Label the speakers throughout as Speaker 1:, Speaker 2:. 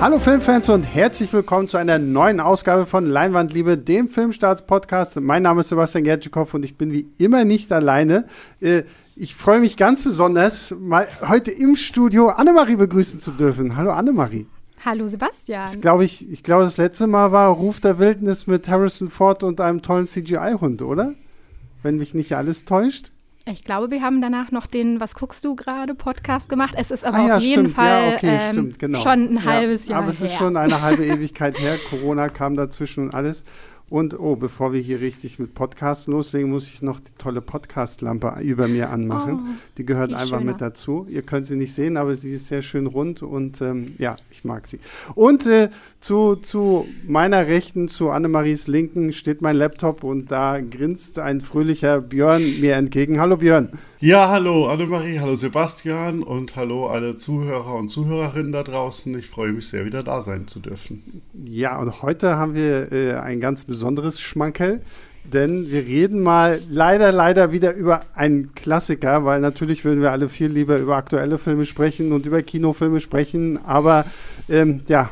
Speaker 1: Hallo Filmfans und herzlich willkommen zu einer neuen Ausgabe von Leinwandliebe, dem Filmstarts-Podcast. Mein Name ist Sebastian Gertschikow und ich bin wie immer nicht alleine. Äh, ich freue mich ganz besonders, mal heute im Studio Annemarie begrüßen zu dürfen. Hallo Annemarie.
Speaker 2: Hallo Sebastian.
Speaker 1: Das glaube ich, ich glaube, das letzte Mal war Ruf der Wildnis mit Harrison Ford und einem tollen CGI-Hund, oder? Wenn mich nicht alles täuscht.
Speaker 2: Ich glaube, wir haben danach noch den Was guckst du gerade Podcast gemacht. Es ist aber
Speaker 1: Ah ja,
Speaker 2: auf jeden
Speaker 1: stimmt.
Speaker 2: Fall
Speaker 1: Ja, okay,
Speaker 2: ähm,
Speaker 1: stimmt, genau.
Speaker 2: schon ein
Speaker 1: Ja,
Speaker 2: halbes Jahr
Speaker 1: Aber es ist
Speaker 2: her.
Speaker 1: schon eine halbe Ewigkeit her. Corona kam dazwischen und alles. Und oh, bevor wir hier richtig mit Podcasts loslegen, muss ich noch die tolle Podcast-Lampe über mir anmachen.
Speaker 2: Oh,
Speaker 1: die gehört einfach
Speaker 2: schöner.
Speaker 1: mit dazu. Ihr könnt sie nicht sehen, aber sie ist sehr schön rund und ähm, ja, ich mag sie. Und äh, zu, zu meiner Rechten, zu Annemaries Linken steht mein Laptop und da grinst ein fröhlicher Björn mir entgegen. Hallo Björn.
Speaker 3: Ja, hallo Annemarie, hallo Sebastian und hallo alle Zuhörer und Zuhörerinnen da draußen. Ich freue mich sehr, wieder da sein zu dürfen.
Speaker 1: Ja, und heute haben wir äh, ein ganz besonderes Schmankerl, denn wir reden mal leider, leider wieder über einen Klassiker, weil natürlich würden wir alle viel lieber über aktuelle Filme sprechen und über Kinofilme sprechen, aber ähm, ja,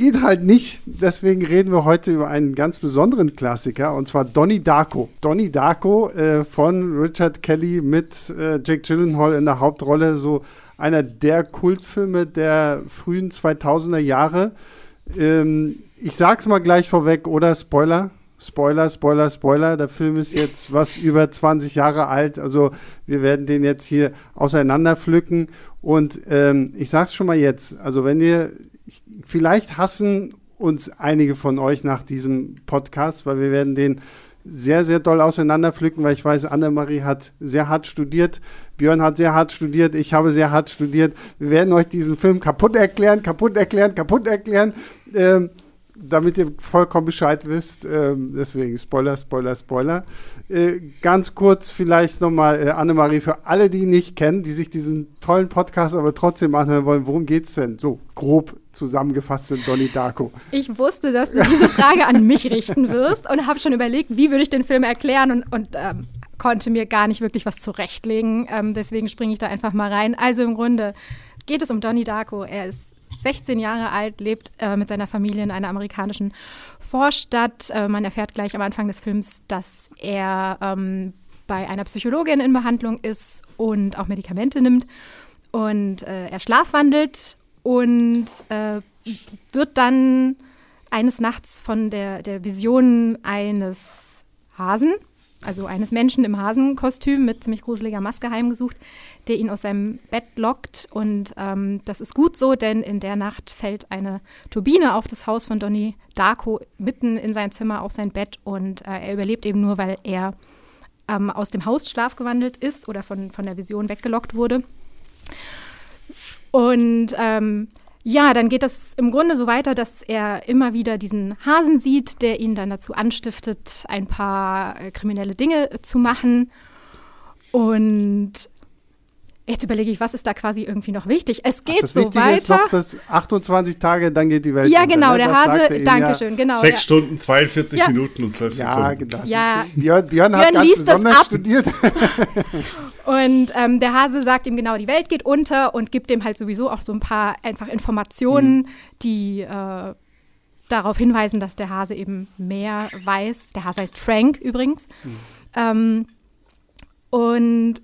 Speaker 1: geht halt nicht. Deswegen reden wir heute über einen ganz besonderen Klassiker und zwar Donnie Darko. Donnie Darko äh, von Richard Kelly mit äh, Jake Gyllenhaal in der Hauptrolle, so einer der Kultfilme der frühen 2000er Jahre. Ähm, ich sag's mal gleich vorweg, oder? Spoiler. Spoiler, Spoiler, Spoiler. Der Film ist jetzt was über 20 Jahre alt. Also wir werden den jetzt hier auseinanderpflücken. Und ähm, ich sag's schon mal jetzt. Also wenn ihr, ich, vielleicht hassen uns einige von euch nach diesem Podcast, weil wir werden den sehr, sehr doll auseinanderpflücken, weil ich weiß, Annemarie hat sehr hart studiert, Björn hat sehr hart studiert, ich habe sehr hart studiert. Wir werden euch diesen Film kaputt erklären, kaputt erklären, kaputt erklären, ähm, damit ihr vollkommen Bescheid wisst. Ähm, deswegen Spoiler, Spoiler, Spoiler. Äh, ganz kurz vielleicht nochmal, äh, Annemarie, für alle, die nicht kennen, die sich diesen tollen Podcast aber trotzdem anhören wollen, worum geht's denn? So grob zusammengefasst in Donnie Darko.
Speaker 2: Ich wusste, dass du diese Frage an mich richten wirst und habe schon überlegt, wie würde ich den Film erklären und, und ähm, konnte mir gar nicht wirklich was zurechtlegen. Ähm, deswegen springe ich da einfach mal rein. Also im Grunde geht es um Donnie Darko. Er ist 16 Jahre alt, lebt äh, mit seiner Familie in einer amerikanischen Vorstadt. Äh, man erfährt gleich am Anfang des Films, dass er ähm, bei einer Psychologin in Behandlung ist und auch Medikamente nimmt. Und äh, er schlafwandelt und äh, wird dann eines Nachts von der, der Vision eines Hasen, also eines Menschen im Hasenkostüm mit ziemlich gruseliger Maske heimgesucht, der ihn aus seinem Bett lockt. Und ähm, das ist gut so, denn in der Nacht fällt eine Turbine auf das Haus von Donnie Darko mitten in sein Zimmer, auf sein Bett. Und äh, er überlebt eben nur, weil er ähm, aus dem Haus schlafgewandelt ist oder von, von der Vision weggelockt wurde. Und ähm, ja, dann geht das im Grunde so weiter, dass er immer wieder diesen Hasen sieht, der ihn dann dazu anstiftet, ein paar äh, kriminelle Dinge zu machen. Und jetzt überlege ich, was ist da quasi irgendwie noch wichtig? Es geht
Speaker 1: das
Speaker 2: so
Speaker 1: Wichtige
Speaker 2: weiter.
Speaker 1: ist noch, dass 28 Tage, dann geht die Welt
Speaker 2: ja,
Speaker 1: unter,
Speaker 2: genau,
Speaker 1: ne?
Speaker 2: der Hase,
Speaker 1: sagte ihm
Speaker 2: danke
Speaker 1: ja-
Speaker 2: schön, genau.
Speaker 3: Sechs
Speaker 2: ja.
Speaker 3: Stunden, 42
Speaker 2: Ja.
Speaker 3: Minuten und 12
Speaker 1: Ja,
Speaker 3: Sekunden.
Speaker 1: genau.
Speaker 2: Ja.
Speaker 1: Ist, Björn, Björn hat
Speaker 2: Björn
Speaker 1: ganz
Speaker 2: liest das
Speaker 1: besonders
Speaker 2: ab.
Speaker 1: studiert.
Speaker 2: Und ähm, der Hase sagt ihm genau, die Welt geht unter und gibt ihm halt sowieso auch so ein paar einfach Informationen,
Speaker 1: Mhm.
Speaker 2: die äh, darauf hinweisen, dass der Hase eben mehr weiß. Der Hase heißt Frank übrigens.
Speaker 1: Mhm.
Speaker 2: Ähm, und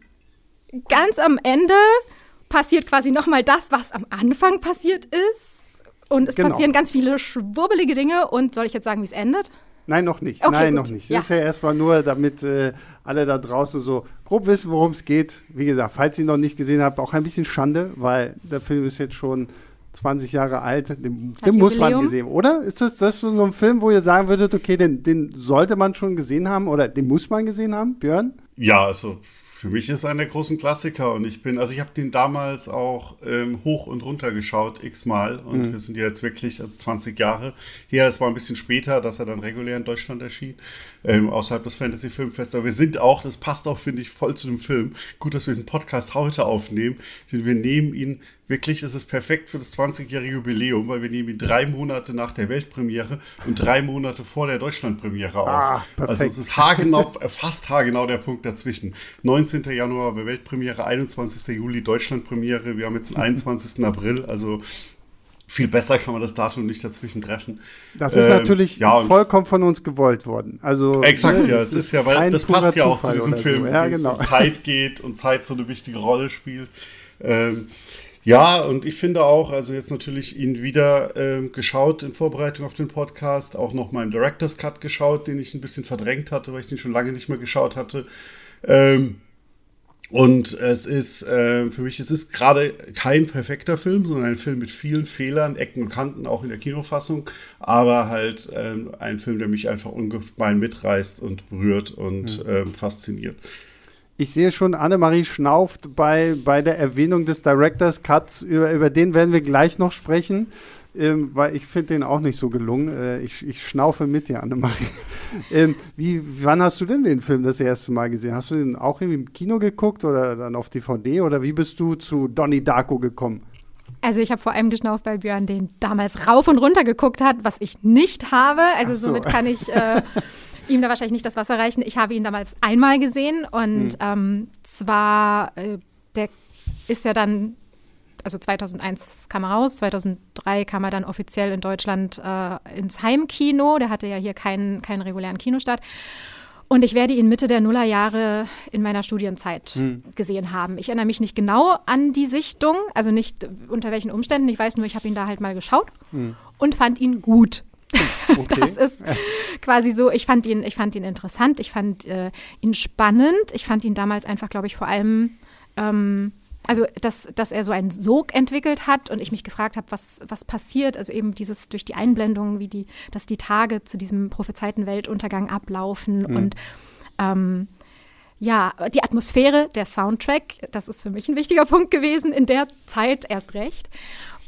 Speaker 2: ganz am Ende passiert quasi nochmal das, was am Anfang passiert ist. Und es
Speaker 1: Genau.
Speaker 2: passieren ganz viele schwurbelige Dinge. Und soll ich jetzt sagen, wie es endet?
Speaker 1: Nein, noch nicht.
Speaker 2: Okay,
Speaker 1: Nein,
Speaker 2: gut.
Speaker 1: noch nicht.
Speaker 2: Ja.
Speaker 1: Das ist ja erstmal nur, damit äh, alle da draußen so grob wissen, worum es geht. Wie gesagt, falls ihr ihn noch nicht gesehen habt, auch ein bisschen Schande, weil der Film ist jetzt schon 20 Jahre alt. Den, den muss man gesehen, oder? Ist das, das so ein Film, wo ihr sagen würdet, okay, den, den sollte man schon gesehen haben oder den muss man gesehen haben, Björn?
Speaker 3: Ja, also für mich ist einer der großen Klassiker und ich bin, also ich habe den damals auch ähm, hoch und runter geschaut, x-mal und wir sind ja jetzt wirklich also 20 Jahre her. Es war ein bisschen später, dass er dann regulär in Deutschland erschien, ähm, außerhalb des Fantasy Filmfests. Aber wir sind auch, das passt auch, finde ich, voll zu dem Film. Gut, dass wir diesen Podcast heute aufnehmen, denn wir nehmen ihn Wirklich, es ist perfekt für das 20-jährige Jubiläum, weil wir nehmen ihn drei Monate nach der Weltpremiere und drei Monate vor der Deutschlandpremiere auf.
Speaker 1: Ah, perfekt.
Speaker 3: also es ist haargenau, fast haargenau der Punkt dazwischen. 19. Januar war Weltpremiere, 21. Juli Deutschlandpremiere. Wir haben jetzt den 21. April, also viel besser kann man das Datum nicht dazwischen treffen.
Speaker 1: Das ist ähm, natürlich ja, vollkommen von uns gewollt worden. Also
Speaker 3: exakt, ne, ja, es ist ja, weil das passt ja auch zu diesem Film,
Speaker 1: so. ja, genau.
Speaker 3: um Zeit geht und Zeit so eine wichtige Rolle spielt. Ähm, ja, und ich finde auch, also jetzt natürlich ihn wieder ähm, geschaut in Vorbereitung auf den Podcast, auch noch mal im Director's Cut geschaut, den ich ein bisschen verdrängt hatte, weil ich den schon lange nicht mehr geschaut hatte. Ähm, und es ist, äh, für mich, es ist gerade kein perfekter Film, sondern ein Film mit vielen Fehlern, Ecken und Kanten, auch in der Kinofassung, aber halt ähm, ein Film, der mich einfach ungemein mitreißt und berührt und mhm. ähm, fasziniert.
Speaker 1: Ich sehe schon, Annemarie schnauft bei, bei der Erwähnung des Directors Cuts. Über, über den werden wir gleich noch sprechen ähm, weil ich finde den auch nicht so gelungen. Äh, ich, ich schnaufe mit dir, Annemarie. ähm, wie, wann hast du denn den Film das erste Mal gesehen? Hast du den auch irgendwie im Kino geguckt oder dann auf DVD oder wie bist du zu Donnie Darko gekommen?
Speaker 2: Also ich habe vor allem geschnauft, weil Björn den damals rauf und runter geguckt hat, was ich nicht habe. Also so. somit kann ich äh, ihm da wahrscheinlich nicht das Wasser reichen. Ich habe ihn damals einmal gesehen und hm. ähm, zwar, äh, der ist ja dann also 2001 kam er raus, 2003 kam er dann offiziell in Deutschland äh, ins Heimkino. Der hatte ja hier keinen, keinen regulären Kinostart. Und ich werde ihn Mitte der Nullerjahre in meiner Studienzeit hm. gesehen haben. Ich erinnere mich nicht genau an die Sichtung, also nicht unter welchen Umständen. Ich weiß nur, ich habe ihn da halt mal geschaut hm. und fand ihn gut. Okay. Das ist quasi so, ich fand ihn, ich fand ihn interessant, ich fand äh, ihn spannend. Ich fand ihn damals einfach, glaube ich, vor allem ähm, also dass, dass er so einen Sog entwickelt hat und ich mich gefragt habe, was, was passiert, also eben dieses durch die Einblendung, wie die, dass die Tage zu diesem prophezeiten Weltuntergang ablaufen mhm. und ähm, ja, die Atmosphäre, der Soundtrack, das ist für mich ein wichtiger Punkt gewesen, in der Zeit erst recht.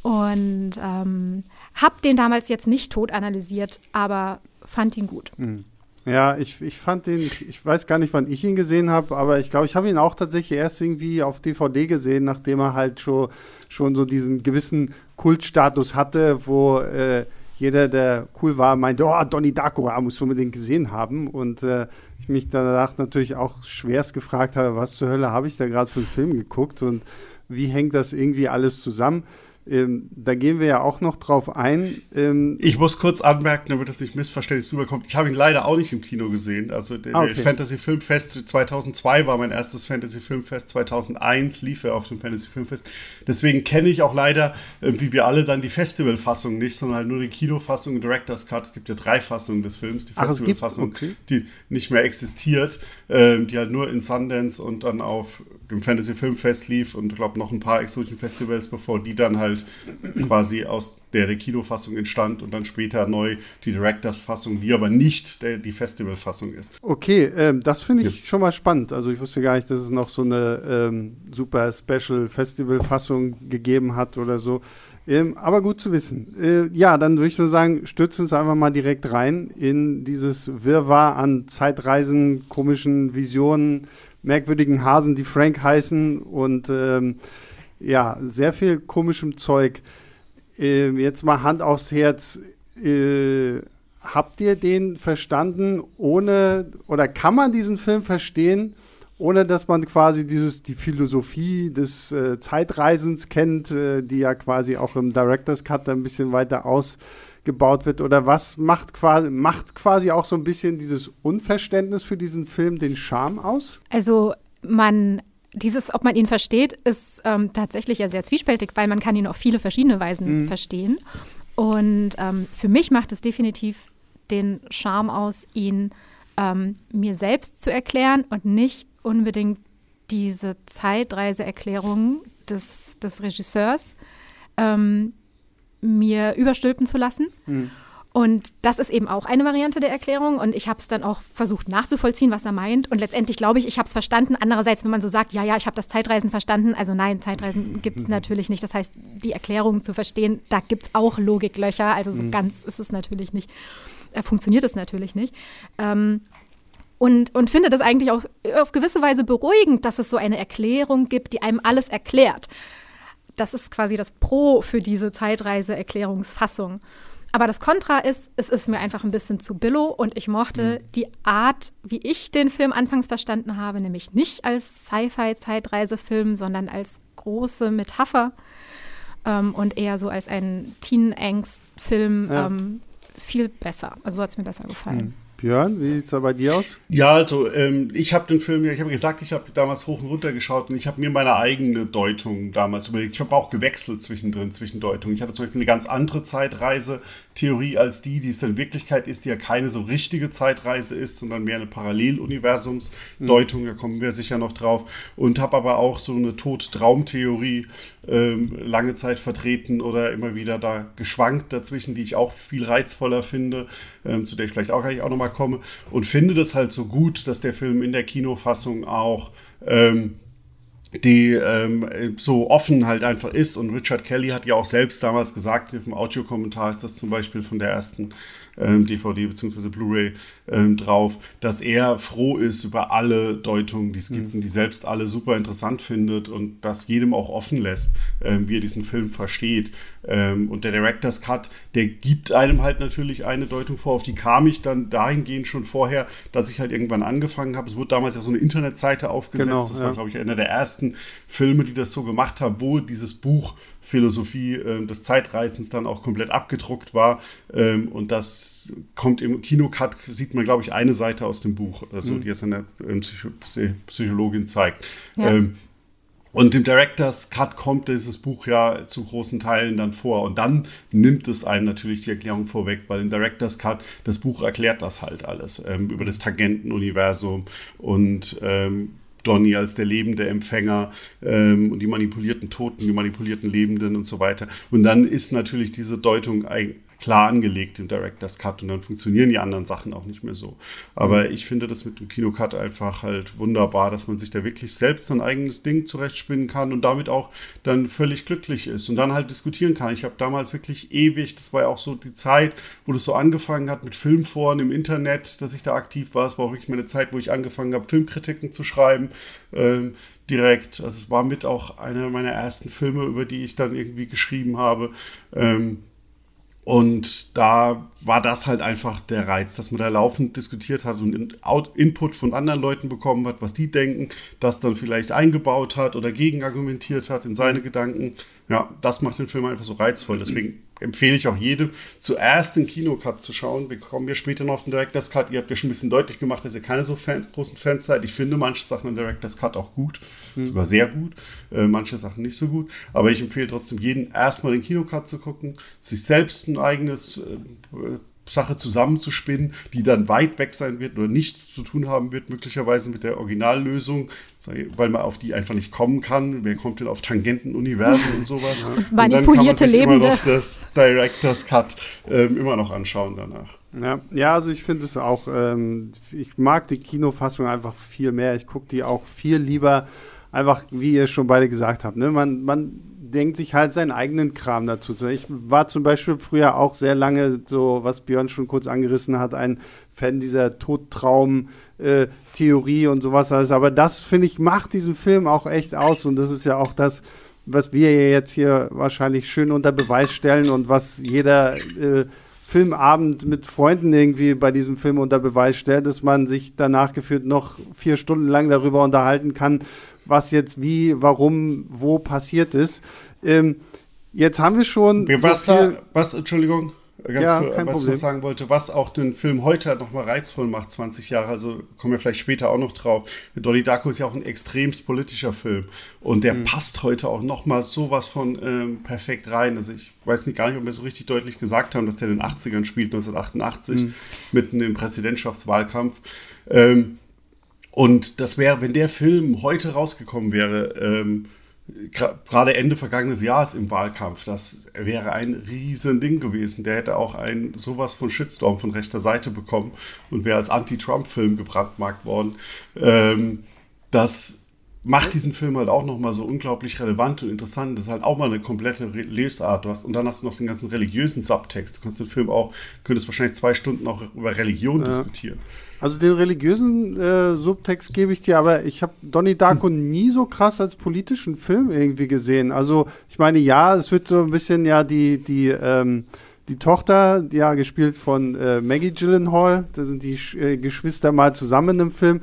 Speaker 2: Und ähm, habe den damals jetzt nicht tot analysiert, aber fand ihn gut.
Speaker 1: Mhm. Ja, ich, ich fand den, ich, weiß gar nicht, wann ich ihn gesehen habe, aber ich glaube, ich habe ihn auch tatsächlich erst irgendwie auf DVD gesehen, nachdem er halt schon, schon so diesen gewissen Kultstatus hatte, wo äh, jeder, der cool war, meinte, oh, Donnie Darko, ah, musst du unbedingt gesehen haben. Und äh, ich mich danach natürlich auch schwerst gefragt habe, was zur Hölle habe ich da gerade für einen Film geguckt und wie hängt das irgendwie alles zusammen? Ähm, da gehen wir ja auch noch drauf ein.
Speaker 3: Ähm ich muss kurz anmerken, damit das nicht missverständlich rüberkommt. Ich habe ihn leider auch nicht im Kino gesehen. Also der, ah, okay. Fantasy Filmfest 2002 war mein erstes Fantasy Filmfest. 2001 lief er auf dem Fantasy Filmfest. Deswegen kenne ich auch leider, äh, wie wir alle, dann die Festivalfassung nicht, sondern halt nur die Kinofassung und Director's Cut. Es gibt ja drei Fassungen des Films. Die Festivalfassung, okay. die nicht mehr existiert, äh, die halt nur in Sundance und dann auf dem Fantasy Filmfest lief und ich glaube noch ein paar exotischen Festivals, bevor die dann halt quasi aus der, der Kinofassung entstand und dann später neu die Directors-Fassung, die aber nicht der, die Festival-Fassung ist.
Speaker 1: Okay, ähm, das finde ich ja. schon mal spannend. Also ich wusste gar nicht, dass es noch so eine ähm, super Special Festival-Fassung gegeben hat oder so. Ähm, aber gut zu wissen. Äh, ja, dann würde ich nur sagen, stürzen uns einfach mal direkt rein in dieses Wirrwarr an Zeitreisen, komischen Visionen, merkwürdigen Hasen, die Frank heißen und ähm, ja, sehr viel komischem Zeug. Äh, jetzt mal Hand aufs Herz. Äh, habt ihr den verstanden, ohne oder kann man diesen Film verstehen, ohne dass man quasi dieses die Philosophie des äh, Zeitreisens kennt, äh, die ja quasi auch im Director's Cut ein bisschen weiter ausgebaut wird? Oder was macht quasi macht quasi auch so ein bisschen dieses Unverständnis für diesen Film den Charme aus?
Speaker 2: Also man dieses, ob man ihn versteht, ist ähm, tatsächlich ja sehr zwiespältig, weil man kann ihn auf viele verschiedene Weisen mhm. verstehen. Und ähm, für mich macht es definitiv den Charme aus, ihn ähm, mir selbst zu erklären und nicht unbedingt diese Zeitreiseerklärung des, des Regisseurs ähm, mir überstülpen zu lassen. Mhm. Und das ist eben auch eine Variante der Erklärung. Und ich habe es dann auch versucht nachzuvollziehen, was er meint. Und letztendlich glaube ich, ich habe es verstanden. Andererseits, wenn man so sagt, ja, ja, ich habe das Zeitreisen verstanden. Also nein, Zeitreisen gibt es mhm. natürlich nicht. Das heißt, die Erklärung zu verstehen, da gibt es auch Logiklöcher. Also so mhm. ganz ist es natürlich nicht, äh, funktioniert es natürlich nicht. Ähm, und, und finde das eigentlich auch auf gewisse Weise beruhigend, dass es so eine Erklärung gibt, die einem alles erklärt. Das ist quasi das Pro für diese Zeitreise-Erklärungsfassung. Aber das Kontra ist, es ist mir einfach ein bisschen zu billow und ich mochte mhm. die Art, wie ich den Film anfangs verstanden habe, nämlich nicht als Sci-Fi-Zeitreisefilm, sondern als große Metapher. ähm, und eher so als ein Teen-Angst-Film ja. ähm, viel besser. Also so hat es mir besser gefallen. Mhm.
Speaker 1: Björn, wie sieht es da bei dir aus?
Speaker 3: Ja, also ähm, ich habe den Film, ich habe gesagt, ich habe damals hoch und runter geschaut und ich habe mir meine eigene Deutung damals überlegt. Ich habe auch gewechselt zwischendrin, zwischen Deutungen. Ich hatte zum Beispiel eine ganz andere Zeitreise-Theorie als die, die es in Wirklichkeit ist, die ja keine so richtige Zeitreise ist, sondern mehr eine Paralleluniversumsdeutung, mhm. da kommen wir sicher noch drauf. Und habe aber auch so eine Tod-Traum-Theorie ähm, lange Zeit vertreten oder immer wieder da geschwankt dazwischen, die ich auch viel reizvoller finde, ähm, zu der ich vielleicht auch gleich auch nochmal komme. Und finde das halt so gut, dass der Film in der Kinofassung auch ähm, die ähm, so offen halt einfach ist. Und Richard Kelly hat ja auch selbst damals gesagt, im Audiokommentar ist das zum Beispiel von der ersten ähm, DVD bzw. Blu-ray ähm, drauf, dass er froh ist über alle Deutungen, die es gibt mhm. und die selbst alle super interessant findet und das jedem auch offen lässt, ähm, wie er diesen Film versteht. Ähm, und der Director's Cut, der gibt einem halt natürlich eine Deutung vor, auf die kam ich dann dahingehend schon vorher, dass ich halt irgendwann angefangen habe. Es wurde damals ja so eine Internetseite aufgesetzt. Genau, das war, glaube ich, einer der ersten Filme, die das so gemacht haben, wo dieses Buch Philosophie äh, des Zeitreisens dann auch komplett abgedruckt war. Ähm, und das kommt im Kinocut, sieht man, glaube ich, eine Seite aus dem Buch, also, mhm. die es eine ähm, Psycho Psychologin zeigt. Ja. Ähm, und im Director's Cut kommt dieses Buch ja zu großen Teilen dann vor. Und dann nimmt es einem natürlich die Erklärung vorweg, weil im Director's Cut das Buch erklärt das halt alles ähm, über das Tagentenuniversum und ähm, Donny als der lebende Empfänger ähm, und die manipulierten Toten, die manipulierten Lebenden und so weiter. Und dann ist natürlich diese Deutung klar angelegt im Director's Cut und dann funktionieren die anderen Sachen auch nicht mehr so. Aber mhm. ich finde das mit dem Kinocut einfach halt wunderbar, dass man sich da wirklich selbst ein eigenes Ding zurechtspinnen kann und damit auch dann völlig glücklich ist und dann halt diskutieren kann. Ich habe damals wirklich ewig, das war ja auch so die Zeit, wo das so angefangen hat mit Filmforen im Internet, dass ich da aktiv war. Es war auch wirklich meine Zeit, wo ich angefangen habe, Filmkritiken zu schreiben. Ähm, direkt. Also es war mit auch einer meiner ersten Filme, über die ich dann irgendwie geschrieben habe. Ähm, und da war das halt einfach der Reiz, dass man da laufend diskutiert hat und Input von anderen Leuten bekommen hat, was die denken, das dann vielleicht eingebaut hat oder gegenargumentiert hat in seine Gedanken. Ja, das macht den Film einfach so reizvoll. Deswegen empfehle ich auch jedem, zuerst den Kinocut zu schauen. Wir kommen ja später noch auf den Director's Cut. Ihr habt ja schon ein bisschen deutlich gemacht, dass ihr keine so Fan, großen Fans seid. Ich finde manche Sachen im Director's Cut auch gut, mhm. sogar sehr gut, äh, manche Sachen nicht so gut. Aber ich empfehle trotzdem jedem, erstmal den Kinocut zu gucken, sich selbst ein eigenes äh, Sache zusammenzuspinnen, die dann weit weg sein wird oder nichts zu tun haben wird, möglicherweise mit der Originallösung, weil man auf die einfach nicht kommen kann. Wer kommt denn auf Tangentenuniversen und sowas?
Speaker 2: Manipulierte und dann kann man sich immer
Speaker 3: noch das Director's Cut ähm, immer noch anschauen danach.
Speaker 1: Ja, ja also ich finde es auch, ähm, ich mag die Kinofassung einfach viel mehr. Ich gucke die auch viel lieber, einfach wie ihr schon beide gesagt habt. Ne? Man, man denkt sich halt seinen eigenen Kram dazu. Ich war zum Beispiel früher auch sehr lange, so was Björn schon kurz angerissen hat, ein Fan dieser Todtraum-Theorie äh, und sowas alles. Aber das, finde ich, macht diesen Film auch echt aus. Und das ist ja auch das, was wir jetzt hier wahrscheinlich schön unter Beweis stellen und was jeder äh, Filmabend mit Freunden irgendwie bei diesem Film unter Beweis stellt, dass man sich danach geführt noch vier Stunden lang darüber unterhalten kann, was jetzt wie, warum, wo passiert ist. Ähm, jetzt haben wir schon.
Speaker 3: Was so da, was, Entschuldigung, ganz ja, cool, was Problem. ich sagen wollte, was auch den Film heute nochmal reizvoll macht, 20 Jahre, also kommen wir vielleicht später auch noch drauf. Dolly Darko ist ja auch ein extremst politischer Film und der mhm. passt heute auch nochmal sowas von ähm, perfekt rein. Also ich weiß nicht gar nicht, ob wir so richtig deutlich gesagt haben, dass der in den 80ern spielt, 1988, mhm. mitten im Präsidentschaftswahlkampf. Ähm, und das wäre, wenn der Film heute rausgekommen wäre, ähm, gerade Ende vergangenes Jahres im Wahlkampf, das wäre ein riesen Ding gewesen. Der hätte auch ein sowas von Shitstorm von rechter Seite bekommen und wäre als Anti-Trump-Film gebrandmarkt worden. Ähm, das macht diesen Film halt auch nochmal so unglaublich relevant und interessant. Das ist halt auch mal eine komplette Lesart. Du hast, und dann hast du noch den ganzen religiösen Subtext. Du kannst den Film auch, könntest wahrscheinlich zwei Stunden auch über Religion ja. diskutieren.
Speaker 1: Also den religiösen äh, Subtext gebe ich dir, aber ich habe Donnie Darko hm. nie so krass als politischen Film irgendwie gesehen. Also ich meine, ja, es wird so ein bisschen ja die, die, ähm, die Tochter, ja, gespielt von äh, Maggie Gyllenhaal, da sind die äh, Geschwister mal zusammen im Film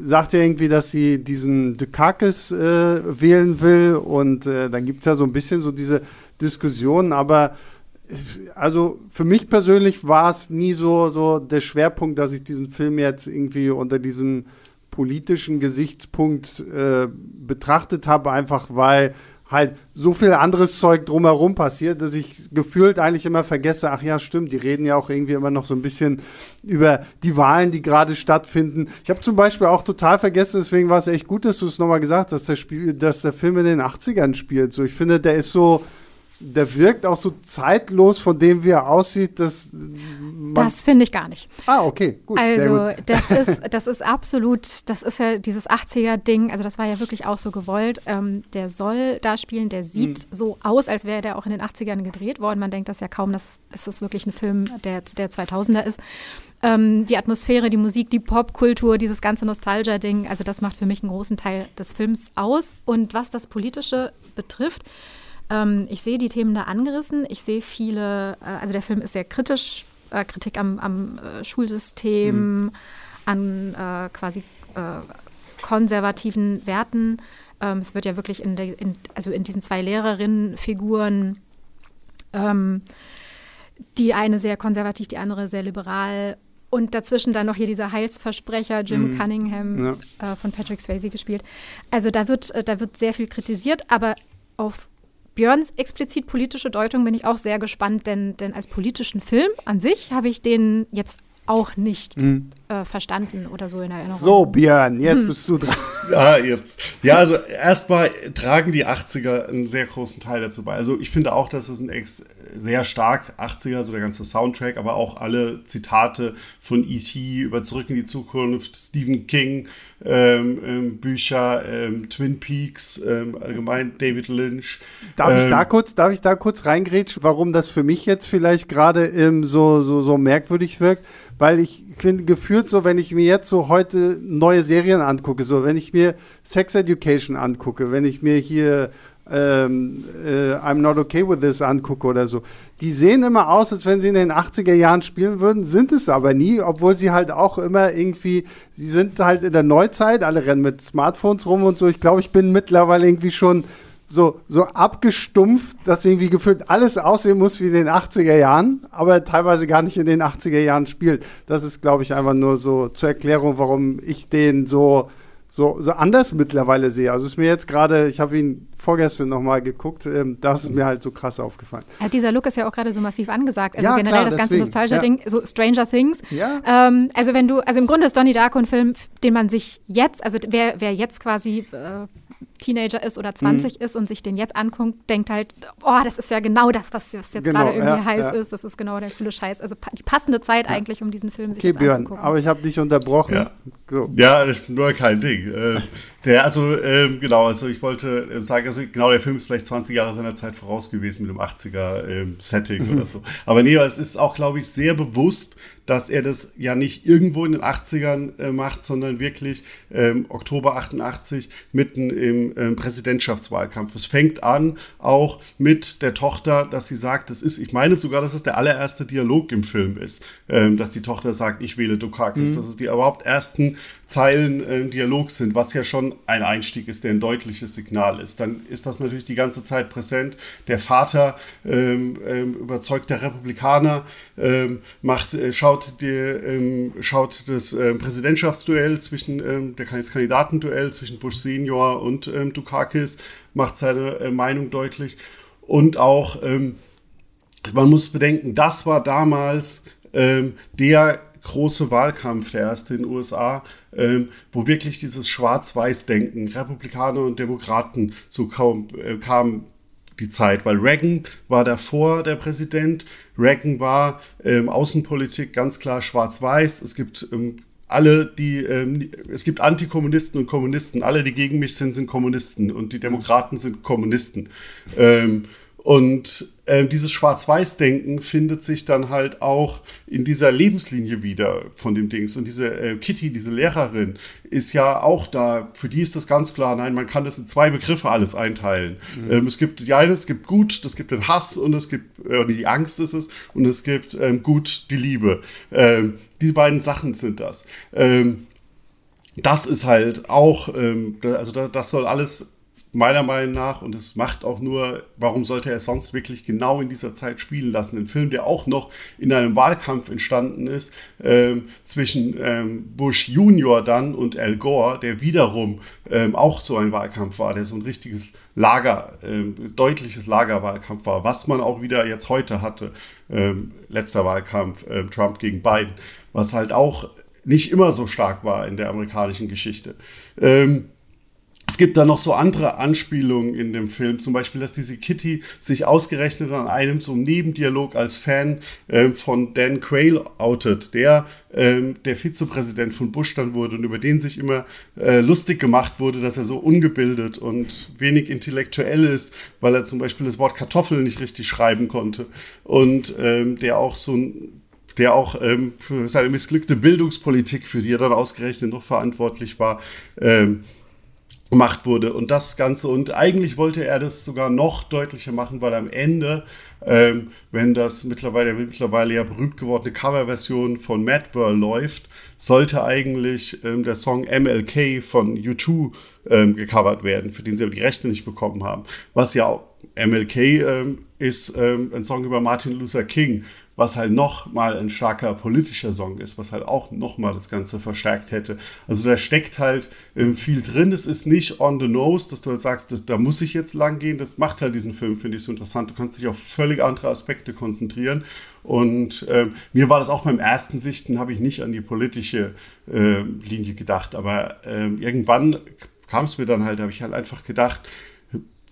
Speaker 1: sagt ja irgendwie, dass sie diesen Dukakis äh, wählen will und äh, dann gibt es ja so ein bisschen so diese Diskussion, aber also für mich persönlich war es nie so, so der Schwerpunkt, dass ich diesen Film jetzt irgendwie unter diesem politischen Gesichtspunkt äh, betrachtet habe, einfach weil halt so viel anderes Zeug drumherum passiert, dass ich gefühlt eigentlich immer vergesse, ach ja, stimmt, die reden ja auch irgendwie immer noch so ein bisschen über die Wahlen, die gerade stattfinden. Ich habe zum Beispiel auch total vergessen, deswegen war es echt gut, dass du es nochmal gesagt hast, dass der, Spiel, dass der Film in den 80ern spielt. So, ich finde, der ist so, der wirkt auch so zeitlos von dem, wie er aussieht, dass
Speaker 2: das finde ich gar nicht.
Speaker 1: Ah, okay,
Speaker 2: gut. Also gut. das ist das ist absolut, das ist ja dieses 80er-Ding. Also das war ja wirklich auch so gewollt. Ähm, der soll da spielen, der sieht hm. so aus, als wäre der auch in den 80ern gedreht worden. Man denkt das ja kaum, dass es ist wirklich ein Film, der der 2000er ist. Ähm, die Atmosphäre, die Musik, die Popkultur, dieses ganze Nostalgia-Ding. Also das macht für mich einen großen Teil des Films aus. Und was das Politische betrifft ähm, ich sehe die Themen da angerissen. Ich sehe viele, äh, also der Film ist sehr kritisch, äh, Kritik am, am äh, Schulsystem, mhm. an äh, quasi äh, konservativen Werten. Ähm, es wird ja wirklich in, der, in, also in diesen zwei Lehrerinnenfiguren, ähm, die eine sehr konservativ, die andere sehr liberal und dazwischen dann noch hier dieser Heilsversprecher Jim mm. Cunningham ja. äh, von Patrick Swayze gespielt. Also da wird, äh, da wird sehr viel kritisiert, aber auf Björns explizit politische Deutung bin ich auch sehr gespannt, denn, denn als politischen Film an sich habe ich den jetzt auch nicht mhm. äh, verstanden oder so in Erinnerung.
Speaker 1: So, Björn, jetzt hm. bist du dran.
Speaker 3: Ja, jetzt. Ja, also erstmal tragen die 80er einen sehr großen Teil dazu bei. Also ich finde auch, dass es ein ex sehr stark 80er, so der ganze Soundtrack, aber auch alle Zitate von E.T. über Zurück in die Zukunft, Stephen King, ähm, ähm, Bücher, ähm, Twin Peaks, ähm, allgemein David Lynch.
Speaker 1: Darf ich da ähm, kurz, darf ich da kurz reingrätschen, warum das für mich jetzt vielleicht gerade ähm, so, so, so merkwürdig wirkt? Weil ich finde, gefühlt so, wenn ich mir jetzt so heute neue Serien angucke, so wenn ich mir Sex Education angucke, wenn ich mir hier ähm, äh, I'm Not Okay With This angucke oder so. Die sehen immer aus, als wenn sie in den 80er Jahren spielen würden, sind es aber nie, obwohl sie halt auch immer irgendwie, sie sind halt in der Neuzeit, alle rennen mit Smartphones rum und so. Ich glaube, ich bin mittlerweile irgendwie schon so, so abgestumpft, dass irgendwie gefühlt alles aussehen muss wie in den 80er Jahren, aber teilweise gar nicht in den 80er Jahren spielt. Das ist, glaube ich, einfach nur so zur Erklärung, warum ich den so so, so anders mittlerweile sehe. Also ist mir jetzt gerade, ich habe ihn vorgestern nochmal geguckt, ähm, das ist mir halt so krass aufgefallen.
Speaker 2: Ja, dieser Look ist ja auch gerade so massiv angesagt. Also ja, generell klar, das ganze Nostalgia-Ding, ja. so Stranger Things.
Speaker 1: Ja.
Speaker 2: Ähm, also wenn du, also im Grunde ist Donnie Darko ein Film, den man sich jetzt, also wer, wer jetzt quasi äh, Teenager ist oder 20 mhm. ist und sich den jetzt anguckt, denkt halt, oh, das ist ja genau das, was, was jetzt genau, gerade irgendwie ja, heiß ja. ist. Das ist genau der coole Scheiß. Also die passende Zeit ja. eigentlich, um diesen Film sich okay, Björn, anzugucken.
Speaker 1: Aber ich habe dich unterbrochen.
Speaker 3: Ja, so. ja nur kein Ding. Äh, der, also, ähm, genau, also ich wollte äh, sagen, also genau, der Film ist vielleicht 20 Jahre seiner Zeit voraus gewesen mit dem 80er-Setting ähm, oder so. Aber nee, es ist auch, glaube ich, sehr bewusst, dass er das ja nicht irgendwo in den 80ern äh, macht, sondern wirklich ähm, Oktober 88 mitten im ähm, Präsidentschaftswahlkampf. Es fängt an auch mit der Tochter, dass sie sagt, das ist, ich meine sogar, dass es der allererste Dialog im Film ist, ähm, dass die Tochter sagt, ich wähle Dukakis, mhm. dass es die überhaupt ersten Zeilen äh, Dialog sind, was ja schon ein Einstieg ist, der ein deutliches Signal ist. Dann ist das natürlich die ganze Zeit präsent. Der Vater ähm, ähm, überzeugt der Republikaner, ähm, macht, äh, schaut, die, ähm, schaut das äh, Präsidentschaftsduell zwischen, ähm, der Kandidatenduell zwischen Bush Senior und ähm, Dukakis, macht seine äh, Meinung deutlich. Und auch, man muss bedenken, das war damals der große Wahlkampf, der erste in den USA, ähm, wo wirklich dieses Schwarz-Weiß-Denken, Republikaner und Demokraten so kaum äh, kam die Zeit, weil Reagan war davor der Präsident. Reagan war ähm, Außenpolitik ganz klar schwarz-weiß. Es gibt ähm, alle, die, ähm, es gibt Antikommunisten und Kommunisten. Alle, die gegen mich sind, sind Kommunisten und die Demokraten sind Kommunisten. Ähm, und äh, dieses Schwarz-Weiß-Denken findet sich dann halt auch in dieser Lebenslinie wieder von dem Dings. Und diese äh, Kitty, diese Lehrerin, ist ja auch da. Für die ist das ganz klar. Nein, man kann das in zwei Begriffe alles einteilen. Mhm. Ähm, es gibt die eine, es gibt gut, es gibt den Hass und es gibt äh, die Angst ist es und es gibt ähm, gut die Liebe. Ähm, die beiden Sachen sind das. Ähm, das ist halt auch, ähm, also das, das soll alles meiner Meinung nach, und es macht auch nur, warum sollte er sonst wirklich genau in dieser Zeit spielen lassen? Ein Film, der auch noch in einem Wahlkampf entstanden ist, ähm, zwischen ähm, Bush Junior dann und Al Gore, der wiederum ähm, auch so ein Wahlkampf war, der so ein richtiges Lager, ähm, deutliches Lagerwahlkampf war, was man auch wieder jetzt heute hatte, ähm, letzter Wahlkampf, ähm, Trump gegen Biden, was halt auch nicht immer so stark war in der amerikanischen Geschichte. Ähm, es gibt da noch so andere Anspielungen in dem Film, zum Beispiel, dass diese Kitty sich ausgerechnet an einem so Nebendialog als Fan ähm, von Dan Quayle outet, der ähm, der Vizepräsident von Bush dann wurde und über den sich immer äh, lustig gemacht wurde, dass er so ungebildet und wenig intellektuell ist, weil er zum Beispiel das Wort Kartoffel nicht richtig schreiben konnte und ähm, der auch so ein der auch ähm, für seine missglückte Bildungspolitik, für die er dann ausgerechnet noch verantwortlich war, ähm, gemacht wurde. Und das Ganze, und eigentlich wollte er das sogar noch deutlicher machen, weil am Ende, ähm, wenn das mittlerweile, mittlerweile ja berühmt gewordene Coverversion von Madball läuft, sollte eigentlich ähm, der Song MLK von U2 ähm, gecovert werden, für den sie aber die Rechte nicht bekommen haben. Was ja auch MLK ähm, ist ähm, ein Song über Martin Luther King was halt noch mal ein starker politischer Song ist, was halt auch noch mal das Ganze verstärkt hätte. Also da steckt halt ähm, viel drin. Es ist nicht on the nose, dass du halt sagst, das, da muss ich jetzt lang gehen. Das macht halt diesen Film, finde ich, so interessant. Du kannst dich auf völlig andere Aspekte konzentrieren. Und ähm, mir war das auch beim ersten Sichten, habe ich nicht an die politische äh, Linie gedacht. Aber ähm, irgendwann kam es mir dann halt, habe ich halt einfach gedacht,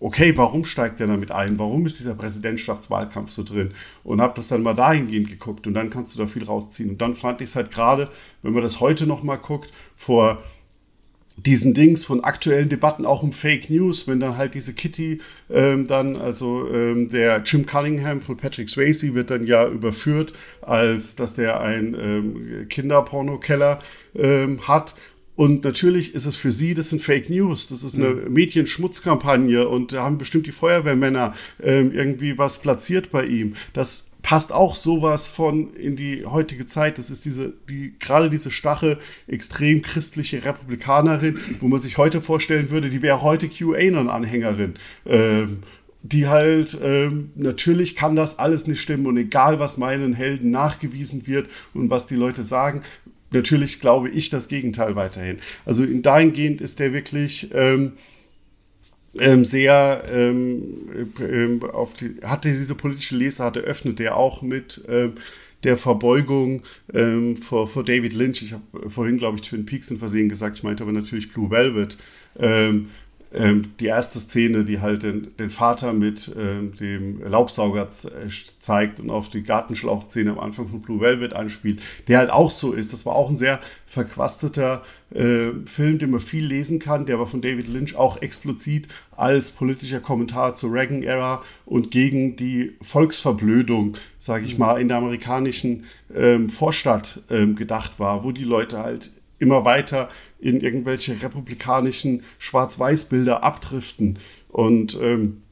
Speaker 3: okay, warum steigt der damit ein? Warum ist dieser Präsidentschaftswahlkampf so drin? Und habe das dann mal dahingehend geguckt und dann kannst du da viel rausziehen. Und dann fand ich es halt gerade, wenn man das heute nochmal guckt, vor diesen Dings von aktuellen Debatten auch um Fake News, wenn dann halt diese Kitty ähm, dann, also ähm, der Jim Cunningham von Patrick Swayze wird dann ja überführt, als dass der ein ähm, Kinderpornokeller ähm, hat und natürlich ist es für sie, das sind Fake News, das ist eine mhm. Medienschmutzkampagne und da haben bestimmt die Feuerwehrmänner ähm, irgendwie was platziert bei ihm. Das passt auch sowas von in die heutige Zeit. Das ist diese, die, gerade diese Stache, extrem christliche Republikanerin, wo man sich heute vorstellen würde, die wäre heute QAnon-Anhängerin. Ähm, die halt, ähm, natürlich kann das alles nicht stimmen und egal, was meinen Helden nachgewiesen wird und was die Leute sagen, natürlich glaube ich das Gegenteil weiterhin. Also in dahingehend ist der wirklich ähm, ähm, sehr ähm, ähm auf die, hatte diese politische Lesart eröffnet, der auch mit ähm, der Verbeugung ähm, vor, vor David Lynch. Ich habe vorhin, glaube ich, Twin Peaks in Versehen gesagt, ich meinte aber natürlich Blue Velvet. Ähm, ähm, die erste Szene, die halt den, den Vater mit ähm, dem Laubsauger zeigt und auf die Gartenschlauchszene am Anfang von Blue Velvet anspielt, der halt auch so ist. Das war auch ein sehr verquasteter äh, Film, den man viel lesen kann, der aber von David Lynch auch explizit als politischer Kommentar zur Reagan-Ära und gegen die Volksverblödung, sage ich mhm. mal, in der amerikanischen ähm, Vorstadt ähm, gedacht war, wo die Leute halt immer weiter in irgendwelche republikanischen Schwarz-Weiß-Bilder abdriften. Und ähm,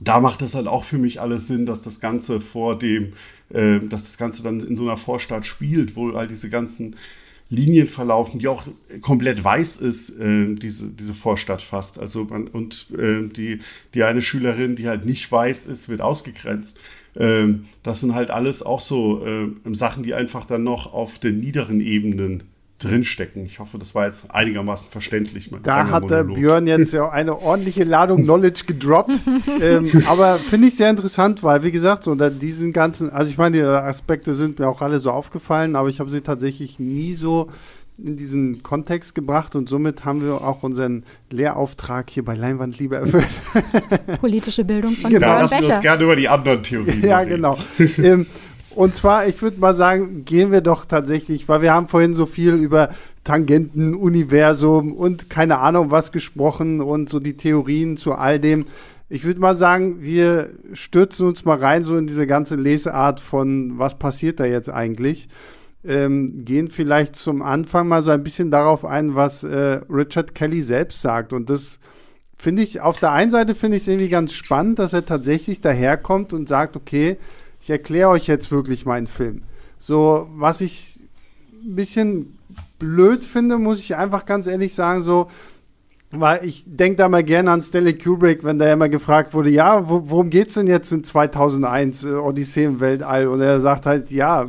Speaker 3: da macht das halt auch für mich alles Sinn, dass das Ganze vor dem, äh, dass das Ganze dann in so einer Vorstadt spielt, wo all diese ganzen Linien verlaufen, die auch komplett weiß ist, äh, diese, diese Vorstadt fast. Also man, und äh, die, die eine Schülerin, die halt nicht weiß ist, wird ausgegrenzt. Ähm, das sind halt alles auch so äh, Sachen, die einfach dann noch auf den niederen Ebenen drinstecken. Ich hoffe, das war jetzt einigermaßen verständlich.
Speaker 1: Da hat der Björn jetzt ja eine ordentliche Ladung Knowledge gedroppt. ähm, aber finde ich sehr interessant, weil, wie gesagt, so unter diesen ganzen, also ich meine, die Aspekte sind mir auch alle so aufgefallen, aber ich habe sie tatsächlich nie so in diesen Kontext gebracht und somit haben wir auch unseren Lehrauftrag hier bei Leinwand lieber erfüllt.
Speaker 2: Politische Bildung von
Speaker 3: genau. Björn Becher. Lassen wir uns gerne über die anderen Theorien
Speaker 1: Ja, genau. ähm, und zwar, ich würde mal sagen, gehen wir doch tatsächlich, weil wir haben vorhin so viel über Tangenten, Universum und keine Ahnung was gesprochen und so die Theorien zu all dem. Ich würde mal sagen, wir stürzen uns mal rein so in diese ganze Leseart von, was passiert da jetzt eigentlich. Ähm, gehen vielleicht zum Anfang mal so ein bisschen darauf ein, was äh, Richard Kelly selbst sagt. Und das finde ich, auf der einen Seite finde ich es irgendwie ganz spannend, dass er tatsächlich daherkommt und sagt, okay, ich erkläre euch jetzt wirklich meinen Film. So, was ich ein bisschen blöd finde, muss ich einfach ganz ehrlich sagen, so, weil ich denke da mal gerne an Stanley Kubrick, wenn der immer gefragt wurde, ja, wo, worum geht's denn jetzt in 2001, äh, Odyssee im Weltall? Und er sagt halt, ja,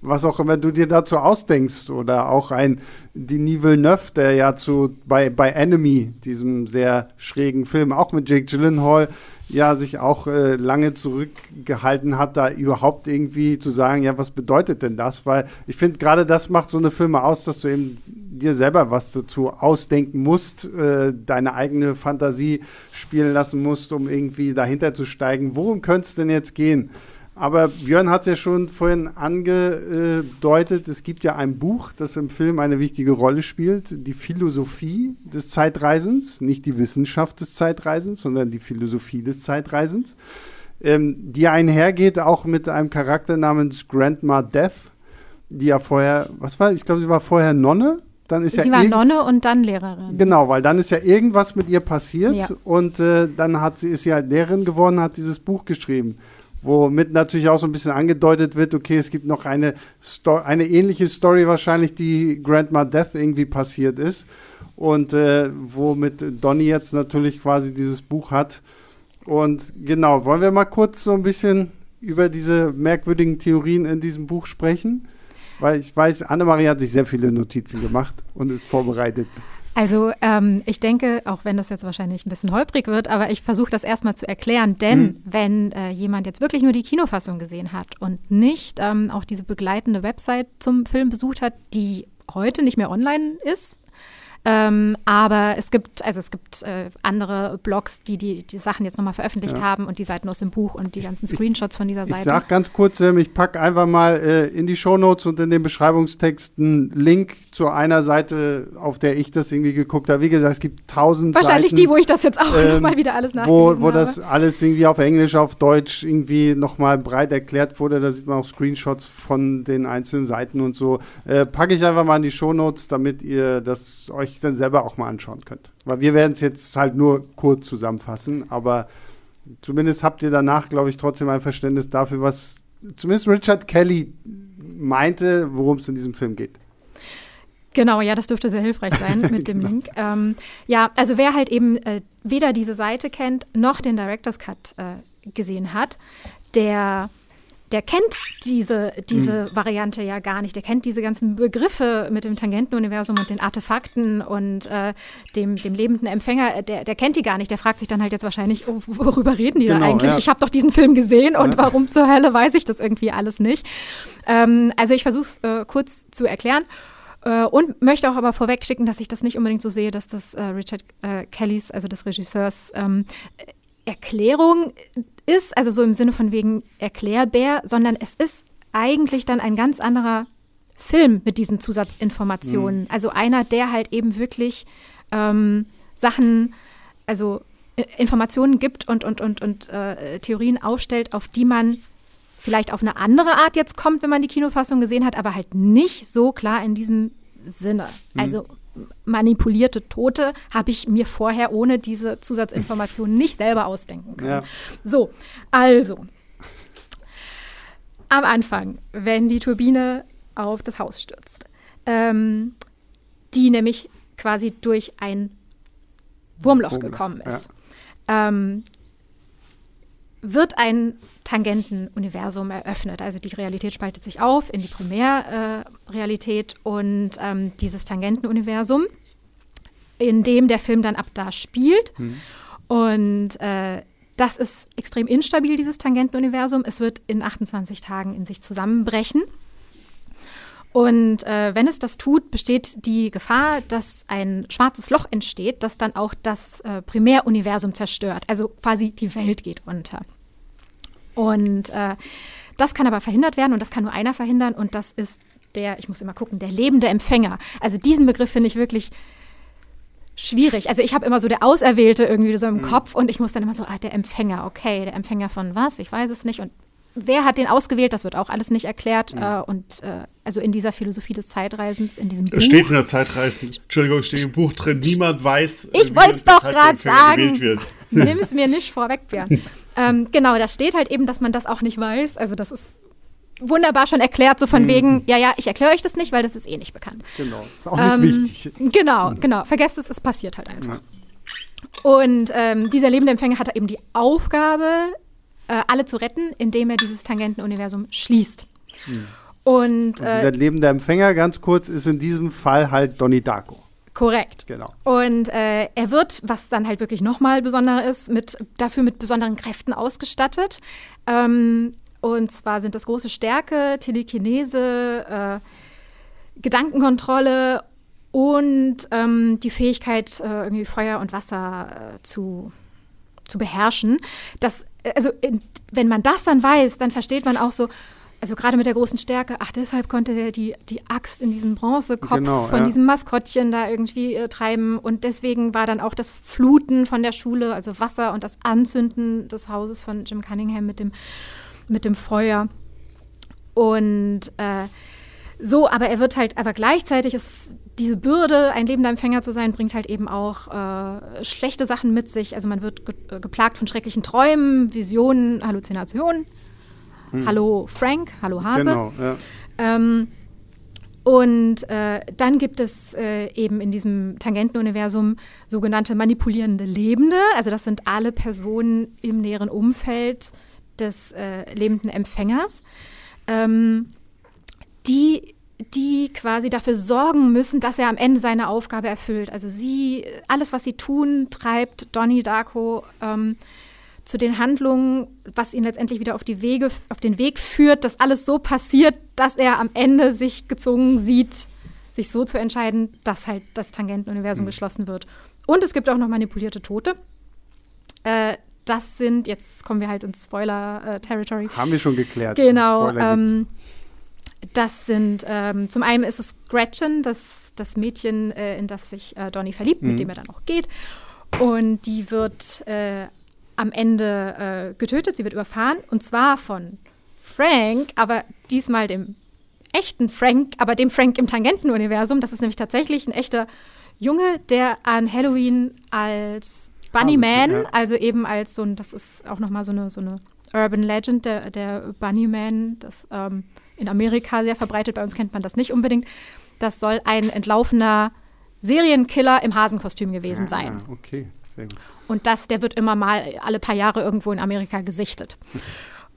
Speaker 1: was auch immer du dir dazu ausdenkst. Oder auch ein Denis Villeneuve, der ja zu, bei, bei Enemy, diesem sehr schrägen Film, auch mit Jake Gyllenhaal, ja sich auch äh, lange zurückgehalten hat, da überhaupt irgendwie zu sagen, ja, was bedeutet denn das? Weil ich finde, gerade das macht so eine Filme aus, dass du eben dir selber was dazu ausdenken musst, äh, deine eigene Fantasie spielen lassen musst, um irgendwie dahinter zu steigen. Worum könnte es denn jetzt gehen? Aber Björn hat es ja schon vorhin angedeutet, es gibt ja ein Buch, das im Film eine wichtige Rolle spielt, die Philosophie des Zeitreisens, nicht die Wissenschaft des Zeitreisens, sondern die Philosophie des Zeitreisens, ähm, die einhergeht auch mit einem Charakter namens Grandma Death, die ja vorher, was war, ich glaube, sie war vorher Nonne. Dann ist
Speaker 2: sie
Speaker 1: ja
Speaker 2: war Nonne und dann Lehrerin.
Speaker 1: Genau, weil dann ist ja irgendwas mit ihr passiert
Speaker 2: Ja.
Speaker 1: und äh, dann hat sie, ist sie halt Lehrerin geworden, hat dieses Buch geschrieben womit natürlich auch so ein bisschen angedeutet wird, okay, es gibt noch eine, Sto eine ähnliche Story wahrscheinlich, die Grandma Death irgendwie passiert ist und äh, womit Donny jetzt natürlich quasi dieses Buch hat. Und genau, wollen wir mal kurz so ein bisschen über diese merkwürdigen Theorien in diesem Buch sprechen? Weil ich weiß, Annemarie hat sich sehr viele Notizen gemacht und ist vorbereitet.
Speaker 2: Also ähm, ich denke, auch wenn das jetzt wahrscheinlich ein bisschen holprig wird, aber ich versuche das erstmal zu erklären, denn
Speaker 1: Mhm.
Speaker 2: wenn äh, jemand jetzt wirklich nur die Kinofassung gesehen hat und nicht ähm, auch diese begleitende Website zum Film besucht hat, die heute nicht mehr online ist, ähm, aber es gibt, also es gibt äh, andere Blogs, die, die die Sachen jetzt nochmal veröffentlicht
Speaker 1: Ja.
Speaker 2: haben und die Seiten aus dem Buch und die ganzen Screenshots von dieser
Speaker 1: Ich
Speaker 2: Seite.
Speaker 1: sag ganz kurz, ähm, ich packe einfach mal äh, in die Shownotes und in den Beschreibungstext einen Link zu einer Seite, auf der ich das irgendwie geguckt habe. Wie gesagt, es gibt tausend
Speaker 2: Wahrscheinlich
Speaker 1: Seiten,
Speaker 2: die, wo ich das jetzt auch
Speaker 1: ähm,
Speaker 2: mal wieder alles nachgelesen
Speaker 1: wo, wo das alles irgendwie auf Englisch, auf Deutsch irgendwie nochmal breit erklärt wurde. Da sieht man auch Screenshots von den einzelnen Seiten und so. Äh, packe ich einfach mal in die Shownotes, damit ihr das euch dann selber auch mal anschauen könnt. Weil wir werden es jetzt halt nur kurz zusammenfassen, aber zumindest habt ihr danach, glaube ich, trotzdem ein Verständnis dafür, was zumindest Richard Kelly meinte, worum es in diesem Film geht.
Speaker 2: Genau, ja, das dürfte sehr hilfreich sein mit dem Link. Ähm, ja, also wer halt eben äh, weder diese Seite kennt, noch den Director's Cut äh, gesehen hat, der, der kennt diese, diese Variante ja gar nicht. Der kennt diese ganzen Begriffe mit dem Tangentenuniversum und den Artefakten und äh, dem, dem lebenden Empfänger, der, der kennt die gar nicht. Der fragt sich dann halt jetzt wahrscheinlich, oh, worüber reden die
Speaker 1: Genau,
Speaker 2: da eigentlich?
Speaker 1: ja.
Speaker 2: Ich habe doch diesen Film gesehen und
Speaker 1: Ja.
Speaker 2: warum zur Hölle weiß ich das irgendwie alles nicht? Ähm, also ich versuche es äh, kurz zu erklären. Äh, und möchte auch aber vorweg schicken, dass ich das nicht unbedingt so sehe, dass das äh, Richard äh, Kellys, also des Regisseurs, ähm, Erklärung ist, also so im Sinne von wegen Erklärbär, sondern es ist eigentlich dann ein ganz anderer Film mit diesen Zusatzinformationen. Also einer, der halt eben wirklich ähm, Sachen, also I- Informationen gibt und, und, und, und äh, Theorien aufstellt, auf die man vielleicht auf eine andere Art jetzt kommt, wenn man die Kinofassung gesehen hat, aber halt nicht so klar in diesem Sinne. Also manipulierte Tote habe ich mir vorher ohne diese Zusatzinformationen nicht selber ausdenken können.
Speaker 1: Ja.
Speaker 2: So, also am Anfang, wenn die Turbine auf das Haus stürzt, ähm, die nämlich quasi durch ein Wurmloch gekommen ist, ähm, wird ein Tangentenuniversum eröffnet. Also die Realität spaltet sich auf in die Primärrealität äh, und ähm, dieses Tangentenuniversum, in dem der Film dann ab da spielt. Und äh, das ist extrem instabil, dieses Tangentenuniversum. Es wird in 28 Tagen in sich zusammenbrechen. Und äh, wenn es das tut, besteht die Gefahr, dass ein schwarzes Loch entsteht, das dann auch das äh, Primäruniversum zerstört. Also quasi die Welt geht unter. Und äh, das kann aber verhindert werden und das kann nur einer verhindern und das ist der, ich muss immer gucken, der lebende Empfänger. Also diesen Begriff finde ich wirklich schwierig. Also ich habe immer so der Auserwählte irgendwie so im Kopf und ich muss dann immer so, ah, der Empfänger, okay, der Empfänger von was? Ich weiß es nicht. Und wer hat den ausgewählt? Das wird auch alles nicht erklärt. Äh, und äh, also in dieser Philosophie des Zeitreisens, in diesem Buch.
Speaker 3: Es steht in der Zeitreisen, Entschuldigung, steht im Buch drin, niemand weiß,
Speaker 2: Ich wollt's
Speaker 3: und
Speaker 2: doch
Speaker 3: Empfänger
Speaker 2: sagen. Nimm es mir nicht vorweg, Björn. ähm, genau, da steht halt eben, dass man das auch nicht weiß. Also das ist wunderbar schon erklärt, so von mhm. wegen, ja, ja, ich erkläre euch das nicht, weil das ist eh nicht bekannt.
Speaker 1: Genau, ist auch nicht ähm, wichtig.
Speaker 2: Genau, mhm. genau. Vergesst es, es passiert halt einfach. Ja. Und ähm, dieser lebende Empfänger hat eben die Aufgabe, äh, alle zu retten, indem er dieses Tangentenuniversum schließt. Mhm. Und,
Speaker 1: Und äh, dieser lebende Empfänger, ganz kurz, ist in diesem Fall halt Donnie Darko.
Speaker 2: Korrekt.
Speaker 1: Genau.
Speaker 2: Und äh, er wird, was dann halt wirklich nochmal besonderer ist, mit, dafür mit besonderen Kräften ausgestattet. Ähm, und zwar sind das große Stärke, Telekinese, äh, Gedankenkontrolle und ähm, die Fähigkeit, äh, irgendwie Feuer und Wasser äh, zu, zu beherrschen. Das, also, in, wenn man das dann weiß, dann versteht man auch so, also gerade mit der großen Stärke, ach, deshalb konnte der die, die Axt in diesem Bronzekopf genau, von ja. diesem Maskottchen da irgendwie äh, treiben. Und deswegen war dann auch das Fluten von der Schule, also Wasser und das Anzünden des Hauses von Jim Cunningham mit dem, mit dem Feuer. Und äh, so, aber er wird halt, aber gleichzeitig ist diese Bürde, ein lebender Empfänger zu sein, bringt halt eben auch äh, schlechte Sachen mit sich. Also man wird ge geplagt von schrecklichen Träumen, Visionen, Halluzinationen. Hm. Hallo Frank, hallo Hase. Genau, ja. Ähm, und äh, dann gibt es äh, eben in diesem Tangentenuniversum sogenannte manipulierende Lebende. Also das sind alle Personen im näheren Umfeld des äh, lebenden Empfängers, ähm, die, die quasi dafür sorgen müssen, dass er am Ende seine Aufgabe erfüllt. Also sie, alles, was sie tun, treibt Donnie Darko ähm, zu den Handlungen, was ihn letztendlich wieder auf, die Wege, auf den Weg führt, dass alles so passiert, dass er am Ende sich gezwungen sieht, sich so zu entscheiden, dass halt das Tangentenuniversum mhm. geschlossen wird. Und es gibt auch noch manipulierte Tote. Äh, das sind, jetzt kommen wir halt ins Spoiler-Territory. Äh,
Speaker 1: Haben wir schon geklärt.
Speaker 2: Genau. Ähm, das sind, ähm, zum einen ist es Gretchen, das, das Mädchen, äh, in das sich äh, Donny verliebt, mhm. mit dem er dann auch geht. Und die wird äh, am Ende äh, getötet. Sie wird überfahren und zwar von Frank, aber diesmal dem echten Frank, aber dem Frank im Tangentenuniversum. Das ist nämlich tatsächlich ein echter Junge, der an Halloween als Bunnyman, also, ja. also eben als so ein, das ist auch nochmal so eine, so eine Urban Legend, der, der Bunnyman, das ähm, in Amerika sehr verbreitet, bei uns kennt man das nicht unbedingt. Das soll ein entlaufener Serienkiller im Hasenkostüm gewesen ah, sein.
Speaker 1: Okay, sehr gut.
Speaker 2: Und das, der wird immer mal alle paar Jahre irgendwo in Amerika gesichtet.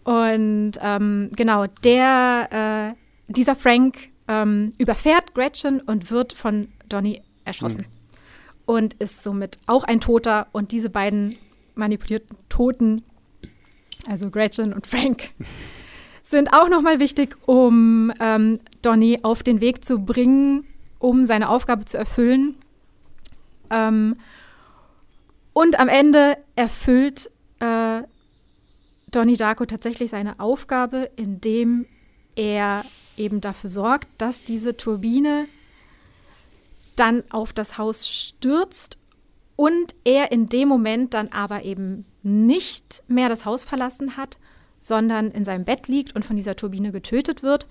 Speaker 2: Und ähm, genau, der, äh, dieser Frank ähm, überfährt Gretchen und wird von Donny erschossen. Mhm. Und ist somit auch ein Toter. Und diese beiden manipulierten Toten, also Gretchen und Frank, sind auch nochmal wichtig, um ähm, Donny auf den Weg zu bringen, um seine Aufgabe zu erfüllen. Ähm, und am Ende erfüllt äh, Donnie Darko tatsächlich seine Aufgabe, indem er eben dafür sorgt, dass diese Turbine dann auf das Haus stürzt und er in dem Moment dann aber eben nicht mehr das Haus verlassen hat, sondern in seinem Bett liegt und von dieser Turbine getötet wird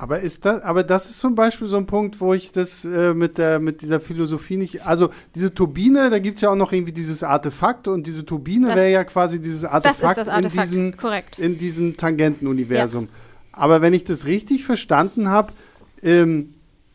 Speaker 1: aber ist das, aber das ist zum Beispiel so ein Punkt, wo ich das äh, mit, der, mit dieser Philosophie nicht. Also diese Turbine, da gibt es ja auch noch irgendwie dieses Artefakt und diese Turbine wäre ja quasi dieses Artefakt,
Speaker 2: Artefakt.
Speaker 1: in, diesem, in diesem Tangentenuniversum. Ja. Aber wenn ich das richtig verstanden habe, ähm,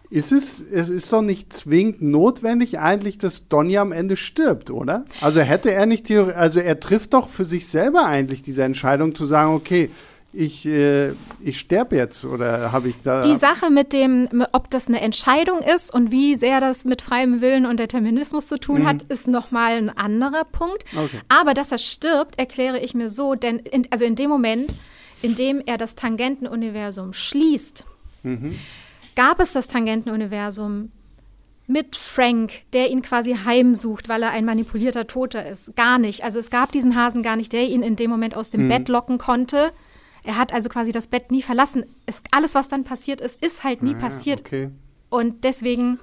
Speaker 1: ist es, es ist doch nicht zwingend notwendig eigentlich, dass Donny am Ende stirbt, oder? Also hätte er nicht, also er trifft doch für sich selber eigentlich diese Entscheidung zu sagen, okay, ich, äh, ich sterbe jetzt oder habe ich da.
Speaker 2: Die Sache mit dem, ob das eine Entscheidung ist und wie sehr das mit freiem Willen und Determinismus zu tun mhm. hat, ist nochmal ein anderer Punkt. Okay. Aber dass er stirbt, erkläre ich mir so, denn in, also in dem Moment, in dem er das Tangentenuniversum schließt, mhm. gab es das Tangentenuniversum mit Frank, der ihn quasi heimsucht, weil er ein manipulierter Toter ist. Gar nicht. Also es gab diesen Hasen gar nicht, der ihn in dem Moment aus dem mhm. Bett locken konnte er hat also quasi das Bett nie verlassen. Es, alles, was dann passiert ist, ist halt nie ah, passiert. Okay. Und deswegen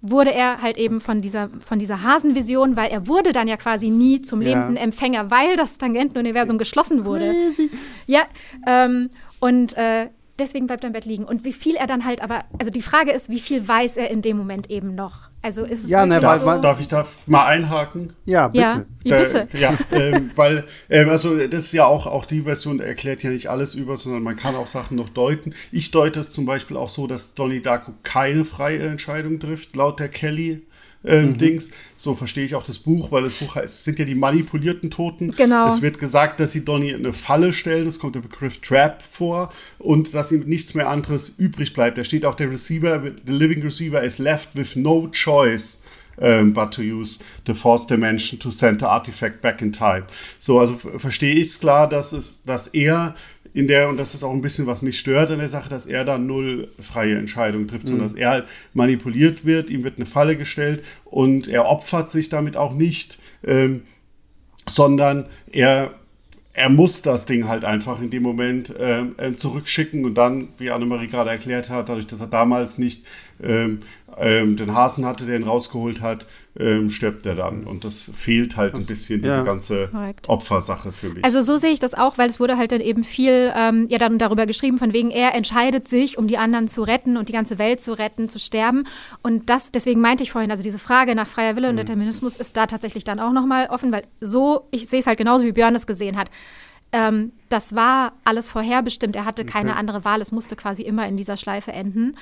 Speaker 2: wurde er halt eben von dieser, von dieser Hasenvision, weil er wurde dann ja quasi nie zum ja. lebenden Empfänger, weil das Tangentenuniversum geschlossen wurde. Crazy. Ja, ähm, und äh, deswegen bleibt er im Bett liegen. Und wie viel er dann halt aber, also die Frage ist, wie viel weiß er in dem Moment eben noch? Also ist es
Speaker 1: Ja, ne,
Speaker 3: Darf,
Speaker 1: weil-
Speaker 3: darf ich da mal einhaken?
Speaker 1: Ja, bitte.
Speaker 2: Ja, ja, bitte.
Speaker 3: Da, ja, ähm, weil, ähm, also das ist ja auch, auch die Version erklärt ja nicht alles über, sondern man kann auch Sachen noch deuten. Ich deute es zum Beispiel auch so, dass Donnie Darko keine freie Entscheidung trifft, laut der Kelly. Ähm,
Speaker 2: Mhm.
Speaker 3: Dings. So verstehe ich auch das Buch, weil das Buch heißt, sind ja die manipulierten Toten.
Speaker 2: Genau.
Speaker 3: Es wird gesagt, dass sie Donnie in eine Falle stellen, es kommt der Begriff Trap vor und dass ihm nichts mehr anderes übrig bleibt. Da steht auch der Receiver, the living receiver is left with no choice um, but to use the fourth dimension to send the artifact back in time. So, also verstehe ich es klar, dass es, dass er in der, und das ist auch ein bisschen, was mich stört an der Sache, dass er da null freie Entscheidung trifft, sondern dass er halt manipuliert wird, ihm wird eine Falle gestellt und er opfert sich damit auch nicht, ähm, sondern er er muss das Ding halt einfach in dem Moment ähm, ähm, zurückschicken und dann, wie Annemarie gerade erklärt hat, dadurch, dass er damals nicht ähm, ähm, den Hasen hatte, der ihn rausgeholt hat, ähm, stirbt er dann. Und das fehlt halt ein bisschen, diese
Speaker 1: ja.
Speaker 3: ganze
Speaker 2: Korrekt.
Speaker 3: Opfersache für mich.
Speaker 2: Also so sehe ich das auch, weil es wurde halt dann eben viel ähm, ja dann darüber geschrieben, von wegen er entscheidet sich, um die anderen zu retten und die ganze Welt zu retten, zu sterben. Und das, deswegen meinte ich vorhin, also diese Frage nach freier Wille und Determinismus ist da tatsächlich dann auch nochmal offen, weil so, ich sehe es halt genauso, wie Björn es gesehen hat. Ähm, das war alles vorherbestimmt. Er hatte keine andere Wahl. Es musste quasi immer in dieser Schleife enden.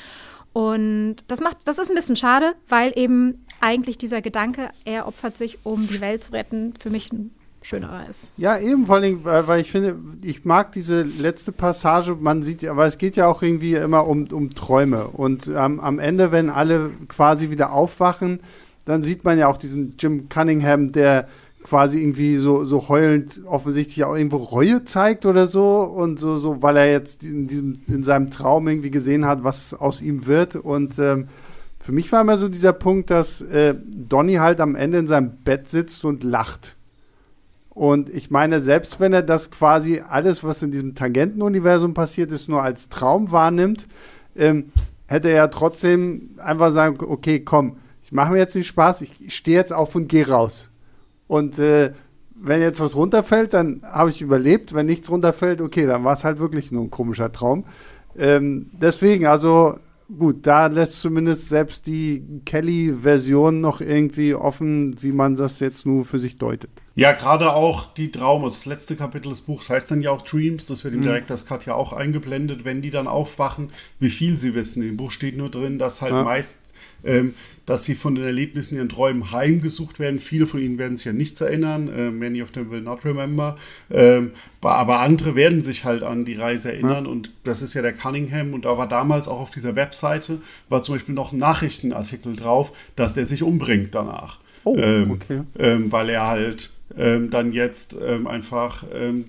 Speaker 2: Und das macht, das ist ein bisschen schade, weil eben eigentlich dieser Gedanke, er opfert sich, um die Welt zu retten, für mich ein schönerer ist.
Speaker 1: Ja, eben vor allem, weil, ich finde, ich mag diese letzte Passage, man sieht ja, aber es geht ja auch irgendwie immer um, um Träume. Und ähm, am Ende, wenn alle quasi wieder aufwachen, dann sieht man ja auch diesen Jim Cunningham, der quasi irgendwie so, so heulend offensichtlich auch irgendwo Reue zeigt oder so und so, so weil er jetzt in, diesem, in seinem Traum irgendwie gesehen hat, was aus ihm wird. Und ähm, für mich war immer so dieser Punkt, dass äh, Donny halt am Ende in seinem Bett sitzt und lacht. Und ich meine, selbst wenn er das quasi alles, was in diesem Tangentenuniversum passiert ist, nur als Traum wahrnimmt, ähm, hätte er ja trotzdem einfach sagen, okay, komm, ich mache mir jetzt den Spaß, ich stehe jetzt auf und gehe raus. Und äh, wenn jetzt was runterfällt, dann habe ich überlebt. Wenn nichts runterfällt, okay, dann war es halt wirklich nur ein komischer Traum. Ähm, deswegen, also gut, da lässt zumindest selbst die Kelly-Version noch irgendwie offen, wie man das jetzt nur für sich deutet.
Speaker 3: Ja, gerade auch die Traum, also das letzte Kapitel des Buchs heißt dann ja auch Dreams, das wird im Director's Cut ja auch eingeblendet, wenn die dann aufwachen, wie viel sie wissen. Im Buch steht nur drin, dass halt
Speaker 1: Ja.
Speaker 3: meist, dass sie von den Erlebnissen ihren Träumen heimgesucht werden. Viele von ihnen werden sich an nichts erinnern, äh, many of them will not remember, ähm, aber andere werden sich halt an die Reise erinnern und das ist ja der Cunningham und da war damals auch auf dieser Webseite, war zum Beispiel noch ein Nachrichtenartikel drauf, dass der sich umbringt danach.
Speaker 1: Oh,
Speaker 3: ähm,
Speaker 1: okay.
Speaker 3: ähm, weil er halt ähm, dann jetzt ähm, einfach ähm,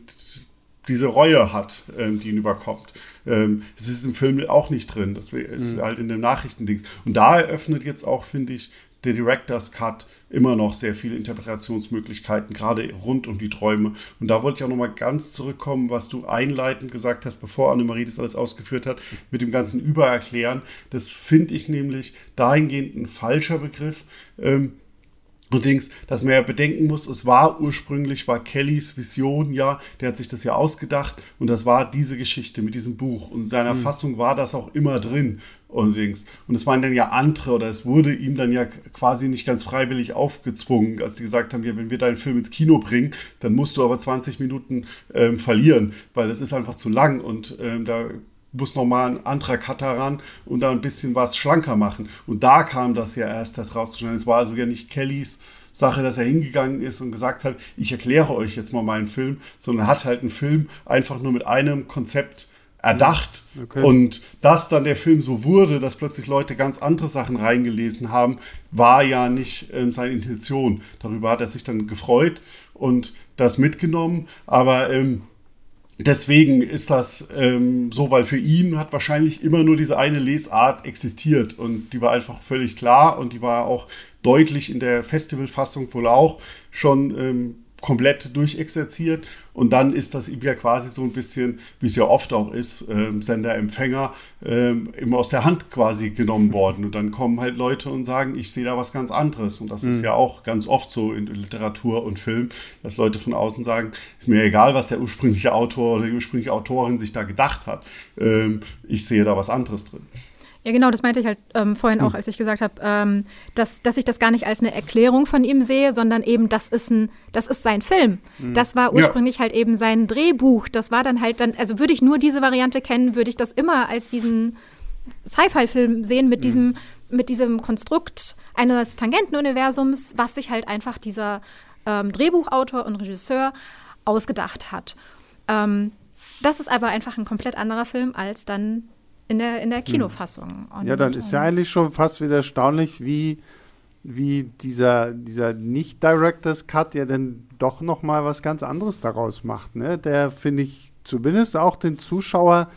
Speaker 3: diese Reue hat, ähm, die ihn überkommt. Ähm, Es ist im Film auch nicht drin, das ist halt in dem Nachrichtendings. Und da eröffnet jetzt auch, finde ich, der Director's Cut immer noch sehr viele Interpretationsmöglichkeiten, gerade rund um die Träume. Und da wollte ich auch nochmal ganz zurückkommen, was du einleitend gesagt hast, bevor Annemarie das alles ausgeführt hat, mit dem ganzen Übererklären. Das finde ich nämlich dahingehend ein falscher Begriff. Ähm, Allerdings, dass man ja bedenken muss, es war ursprünglich, war Kellys Vision ja, der hat sich das ja ausgedacht und das war diese Geschichte mit diesem Buch. Und in seiner Fassung war das auch immer drin. Allerdings. Und es waren dann ja andere oder es wurde ihm dann ja quasi nicht ganz freiwillig aufgezwungen, als die gesagt haben, ja, wenn wir deinen Film ins Kino bringen, dann musst du aber 20 Minuten ähm, verlieren, weil es ist einfach zu lang und ähm, da muss nochmal ein anderer Cutter ran und da ein bisschen was schlanker machen. Und da kam das ja erst, das rauszuschneiden. Es war also ja nicht Kellys Sache, dass er hingegangen ist und gesagt hat, ich erkläre euch jetzt mal meinen Film, sondern er hat halt einen Film einfach nur mit einem Konzept erdacht.
Speaker 1: Okay.
Speaker 3: Und dass dann der Film so wurde, dass plötzlich Leute ganz andere Sachen reingelesen haben, war ja nicht ähm, seine Intention. Darüber hat er sich dann gefreut und das mitgenommen. Aber ähm, deswegen ist das ähm, so, weil für ihn hat wahrscheinlich immer nur diese eine Lesart existiert und die war einfach völlig klar und die war auch deutlich in der Festivalfassung wohl auch schon ähm, komplett durchexerziert. Und dann ist das ihm ja quasi so ein bisschen, wie es ja oft auch ist, ähm, Sender, Empfänger, ähm, immer aus der Hand quasi genommen worden. Und dann kommen halt Leute und sagen, ich sehe da was ganz anderes. Und das ist ja auch ganz oft so in Literatur und Film, dass Leute von außen sagen, ist mir egal, was der ursprüngliche Autor oder die ursprüngliche Autorin sich da gedacht hat, ähm, ich sehe da was anderes drin.
Speaker 2: Ja, genau, das meinte ich halt ähm, vorhin hm. auch, als ich gesagt habe, ähm, dass, dass ich das gar nicht als eine Erklärung von ihm sehe, sondern eben, das ist ein, das ist sein Film. Hm. Das war ursprünglich ja. halt eben sein Drehbuch. Das war dann halt dann, also würde ich nur diese Variante kennen, würde ich das immer als diesen Sci-Fi-Film sehen mit hm. diesem, mit diesem Konstrukt eines Tangentenuniversums, was sich halt einfach dieser ähm, Drehbuchautor und Regisseur ausgedacht hat. Ähm, das ist aber einfach ein komplett anderer Film als dann in der, in der hm. Kinofassung.
Speaker 1: Und, ja, dann ist ja eigentlich schon fast wieder erstaunlich, wie, wie dieser, dieser Nicht-Directors Cut ja dann doch noch mal was ganz anderes daraus macht. Ne? Der, finde ich, zumindest auch den Zuschauer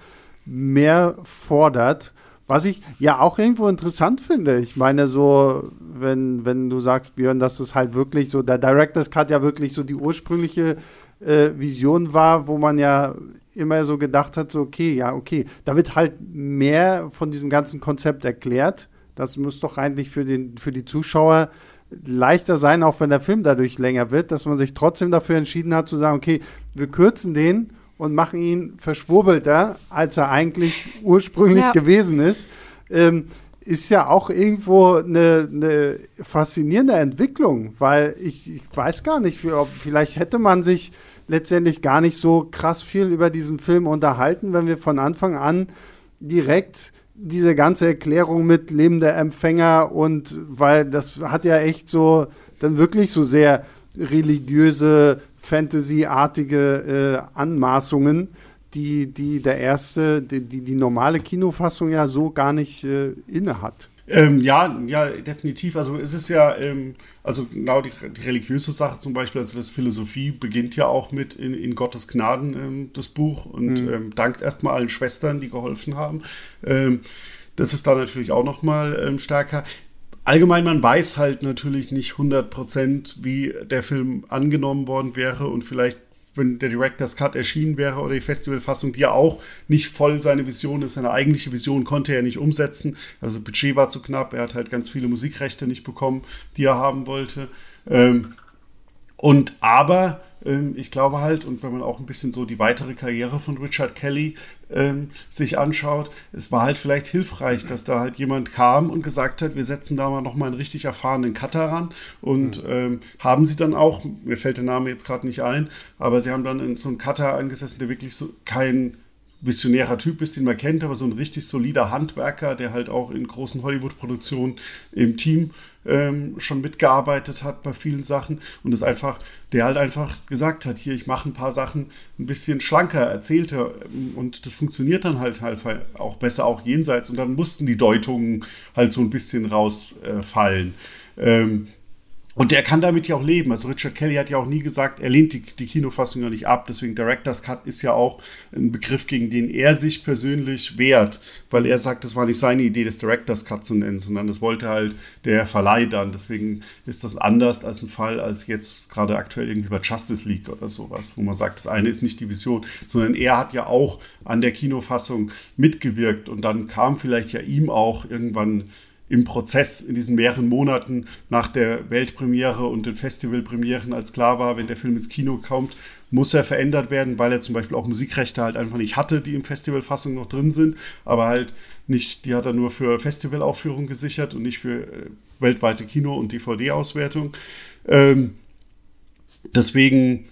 Speaker 1: mehr fordert. Was ich ja auch irgendwo interessant finde. Ich meine, so, wenn, wenn du sagst, Björn, dass es halt wirklich so, der Director's Cut ja wirklich so die ursprüngliche äh, Vision war, wo man ja immer so gedacht hat, so, okay, ja, okay, da wird halt mehr von diesem ganzen Konzept erklärt. Das muss doch eigentlich für, den, für die Zuschauer leichter sein, auch wenn der Film dadurch länger wird, dass man sich trotzdem dafür entschieden hat zu sagen, okay, wir kürzen den und machen ihn verschwurbelter, als er eigentlich ursprünglich ja. gewesen ist. Ähm, ist ja auch irgendwo eine, eine faszinierende Entwicklung, weil ich, ich, weiß gar nicht, ob, vielleicht hätte man sich letztendlich gar nicht so krass viel über diesen Film unterhalten, wenn wir von Anfang an direkt diese ganze Erklärung mit lebender Empfänger und weil das hat ja echt so dann wirklich so sehr religiöse, Fantasy-artige äh, Anmaßungen, die, die der erste, die, die, die normale Kinofassung ja so gar nicht äh, inne hat.
Speaker 3: Ähm, ja, ja, definitiv. Also es ist ja, ähm, also genau die, die, religiöse Sache zum Beispiel, also das Philosophie beginnt ja auch mit in, in Gottes Gnaden ähm, das Buch und mhm. ähm, dankt erstmal allen Schwestern, die geholfen haben. Ähm, das ist da natürlich auch nochmal ähm, stärker. Allgemein, man weiß halt natürlich nicht 100%, wie der Film angenommen worden wäre und vielleicht wenn der Director's Cut erschienen wäre oder die Festivalfassung, die ja auch nicht voll seine Vision ist, seine eigentliche Vision konnte er nicht umsetzen. Also Budget war zu knapp, er hat halt ganz viele Musikrechte nicht bekommen, die er haben wollte. Ähm, und aber ich glaube halt, und wenn man auch ein bisschen so die weitere Karriere von Richard Kelly ähm, sich anschaut, es war halt vielleicht hilfreich, dass da halt jemand kam und gesagt hat, wir setzen da mal nochmal einen richtig erfahrenen Cutter ran und mhm. ähm, haben sie dann auch, mir fällt der Name jetzt gerade nicht ein, aber sie haben dann so einen Cutter angesessen, der wirklich so kein visionärer Typ ist, den man kennt, aber so ein richtig solider Handwerker, der halt auch in großen Hollywood-Produktionen im Team ähm, schon mitgearbeitet hat bei vielen Sachen und es einfach, der halt einfach gesagt hat, hier, ich mache ein paar Sachen ein bisschen schlanker, erzählter und das funktioniert dann halt halt auch besser, auch jenseits und dann mussten die Deutungen halt so ein bisschen rausfallen. Äh, ähm, und der kann damit ja auch leben. Also Richard Kelly hat ja auch nie gesagt, er lehnt die, die Kinofassung ja nicht ab. Deswegen Director's Cut ist ja auch ein Begriff, gegen den er sich persönlich wehrt, weil er sagt, das war nicht seine Idee, das Director's Cut zu nennen, sondern das wollte halt der Verleih dann. Deswegen ist das anders als ein Fall als jetzt gerade aktuell irgendwie bei Justice League oder sowas, wo man sagt, das eine ist nicht die Vision, sondern er hat ja auch an der Kinofassung mitgewirkt und dann kam vielleicht ja ihm auch irgendwann im Prozess in diesen mehreren Monaten nach der Weltpremiere und den Festivalpremieren, als klar war, wenn der Film ins Kino kommt, muss er verändert werden, weil er zum Beispiel auch Musikrechte halt einfach nicht hatte, die im Festivalfassung noch drin sind, aber halt nicht, die hat er nur für Festivalaufführung gesichert und nicht für äh, weltweite Kino- und DVD-Auswertung. Ähm, deswegen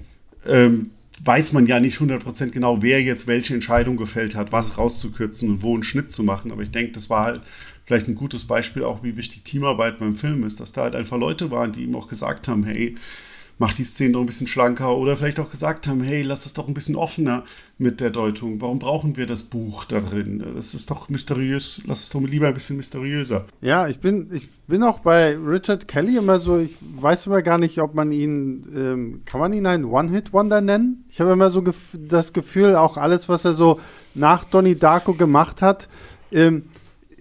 Speaker 3: ähm, weiß man ja nicht 100% genau, wer jetzt welche Entscheidung gefällt hat, was rauszukürzen und wo einen Schnitt zu machen. Aber ich denke, das war halt vielleicht ein gutes Beispiel auch, wie wichtig Teamarbeit beim Film ist, dass da halt einfach Leute waren, die ihm auch gesagt haben, hey, mach die Szene doch ein bisschen schlanker oder vielleicht auch gesagt haben, hey, lass es doch ein bisschen offener mit der Deutung. Warum brauchen wir das Buch da drin? Das ist doch mysteriös, lass es doch lieber ein bisschen mysteriöser.
Speaker 1: Ja, ich bin, ich bin auch bei Richard Kelly immer so, ich weiß immer gar nicht, ob man ihn, ähm, kann man ihn einen One-Hit-Wonder nennen? Ich habe immer so gef das Gefühl, auch alles, was er so nach Donnie Darko gemacht hat, ähm,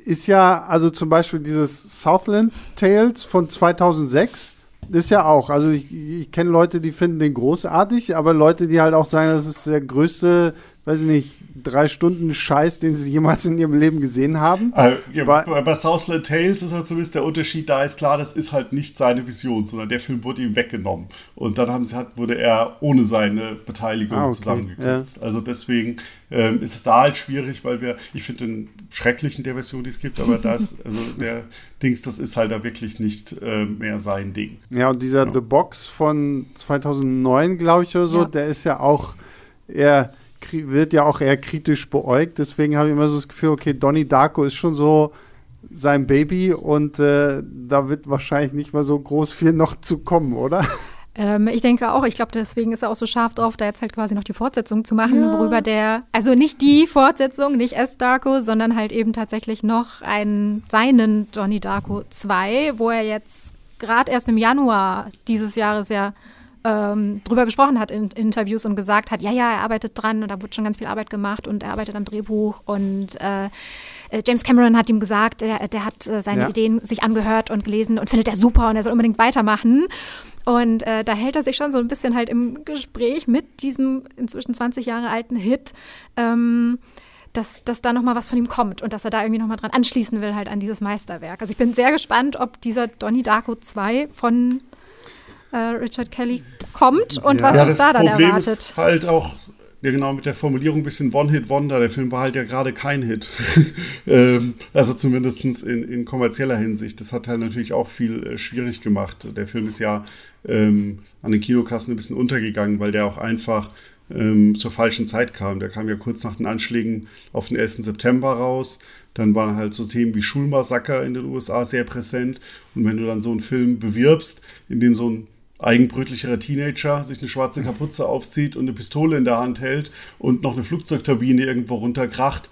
Speaker 1: ist ja, also zum Beispiel dieses Southland Tales von 2006, ist ja auch, also ich, ich kenne Leute, die finden den großartig, aber Leute, die halt auch sagen, das ist der größte weiß ich nicht, drei Stunden Scheiß, den sie jemals in ihrem Leben gesehen haben.
Speaker 3: Äh, ja, bei, bei Southland Tales ist halt zumindest der Unterschied, da ist klar, das ist halt nicht seine Vision, sondern der Film wurde ihm weggenommen. Und dann haben sie halt, wurde er ohne seine Beteiligung ah, okay. zusammengekürzt. Ja. Also deswegen ähm, ist es da halt schwierig, weil wir, ich finde den schrecklichen der Version, die es gibt, aber das, also der Dings, das ist halt da wirklich nicht äh, mehr sein Ding.
Speaker 1: Ja, und dieser ja. The Box von 2009, glaube ich, oder so, der ist ja auch eher wird ja auch eher kritisch beäugt. Deswegen habe ich immer so das Gefühl, okay, Donnie Darko ist schon so sein Baby und äh, da wird wahrscheinlich nicht mal so groß viel noch zu kommen, oder?
Speaker 2: Ähm, ich denke auch, ich glaube, deswegen ist er auch so scharf drauf, da jetzt halt quasi noch die Fortsetzung zu machen, ja. worüber der, also nicht die Fortsetzung, nicht S. Darko, sondern halt eben tatsächlich noch einen, seinen Donnie Darko 2, wo er jetzt gerade erst im Januar dieses Jahres ja ähm, drüber gesprochen hat in Interviews und gesagt hat, ja, ja, er arbeitet dran und da wird schon ganz viel Arbeit gemacht und er arbeitet am Drehbuch und äh, äh James Cameron hat ihm gesagt, der, der hat äh, seine ja. Ideen sich angehört und gelesen und findet er super und er soll unbedingt weitermachen. Und äh, da hält er sich schon so ein bisschen halt im Gespräch mit diesem inzwischen 20 Jahre alten Hit. Ähm, dass, dass da nochmal was von ihm kommt und dass er da irgendwie nochmal dran anschließen will, halt an dieses Meisterwerk. Also ich bin sehr gespannt, ob dieser Donnie Darko 2 von äh, Richard Kelly kommt und ja. was ja, uns da dann Problem erwartet.
Speaker 3: Ist halt auch ja, genau, mit der Formulierung ein bisschen One-Hit-Wonder. Der Film war halt ja gerade kein Hit. ähm, also zumindest in, in, kommerzieller Hinsicht. Das hat halt natürlich auch viel äh, schwierig gemacht. Der Film ist ja ähm, an den Kinokassen ein bisschen untergegangen, weil der auch einfach ähm, zur falschen Zeit kam. Der kam ja kurz nach den Anschlägen auf den 11. September raus. Dann waren halt so Themen wie Schulmassaker in den USA sehr präsent. Und wenn du dann so einen Film bewirbst, in dem so ein eigenbrötlicherer Teenager sich eine schwarze Kapuze aufzieht und eine Pistole in der Hand hält und noch eine Flugzeugturbine irgendwo runterkracht,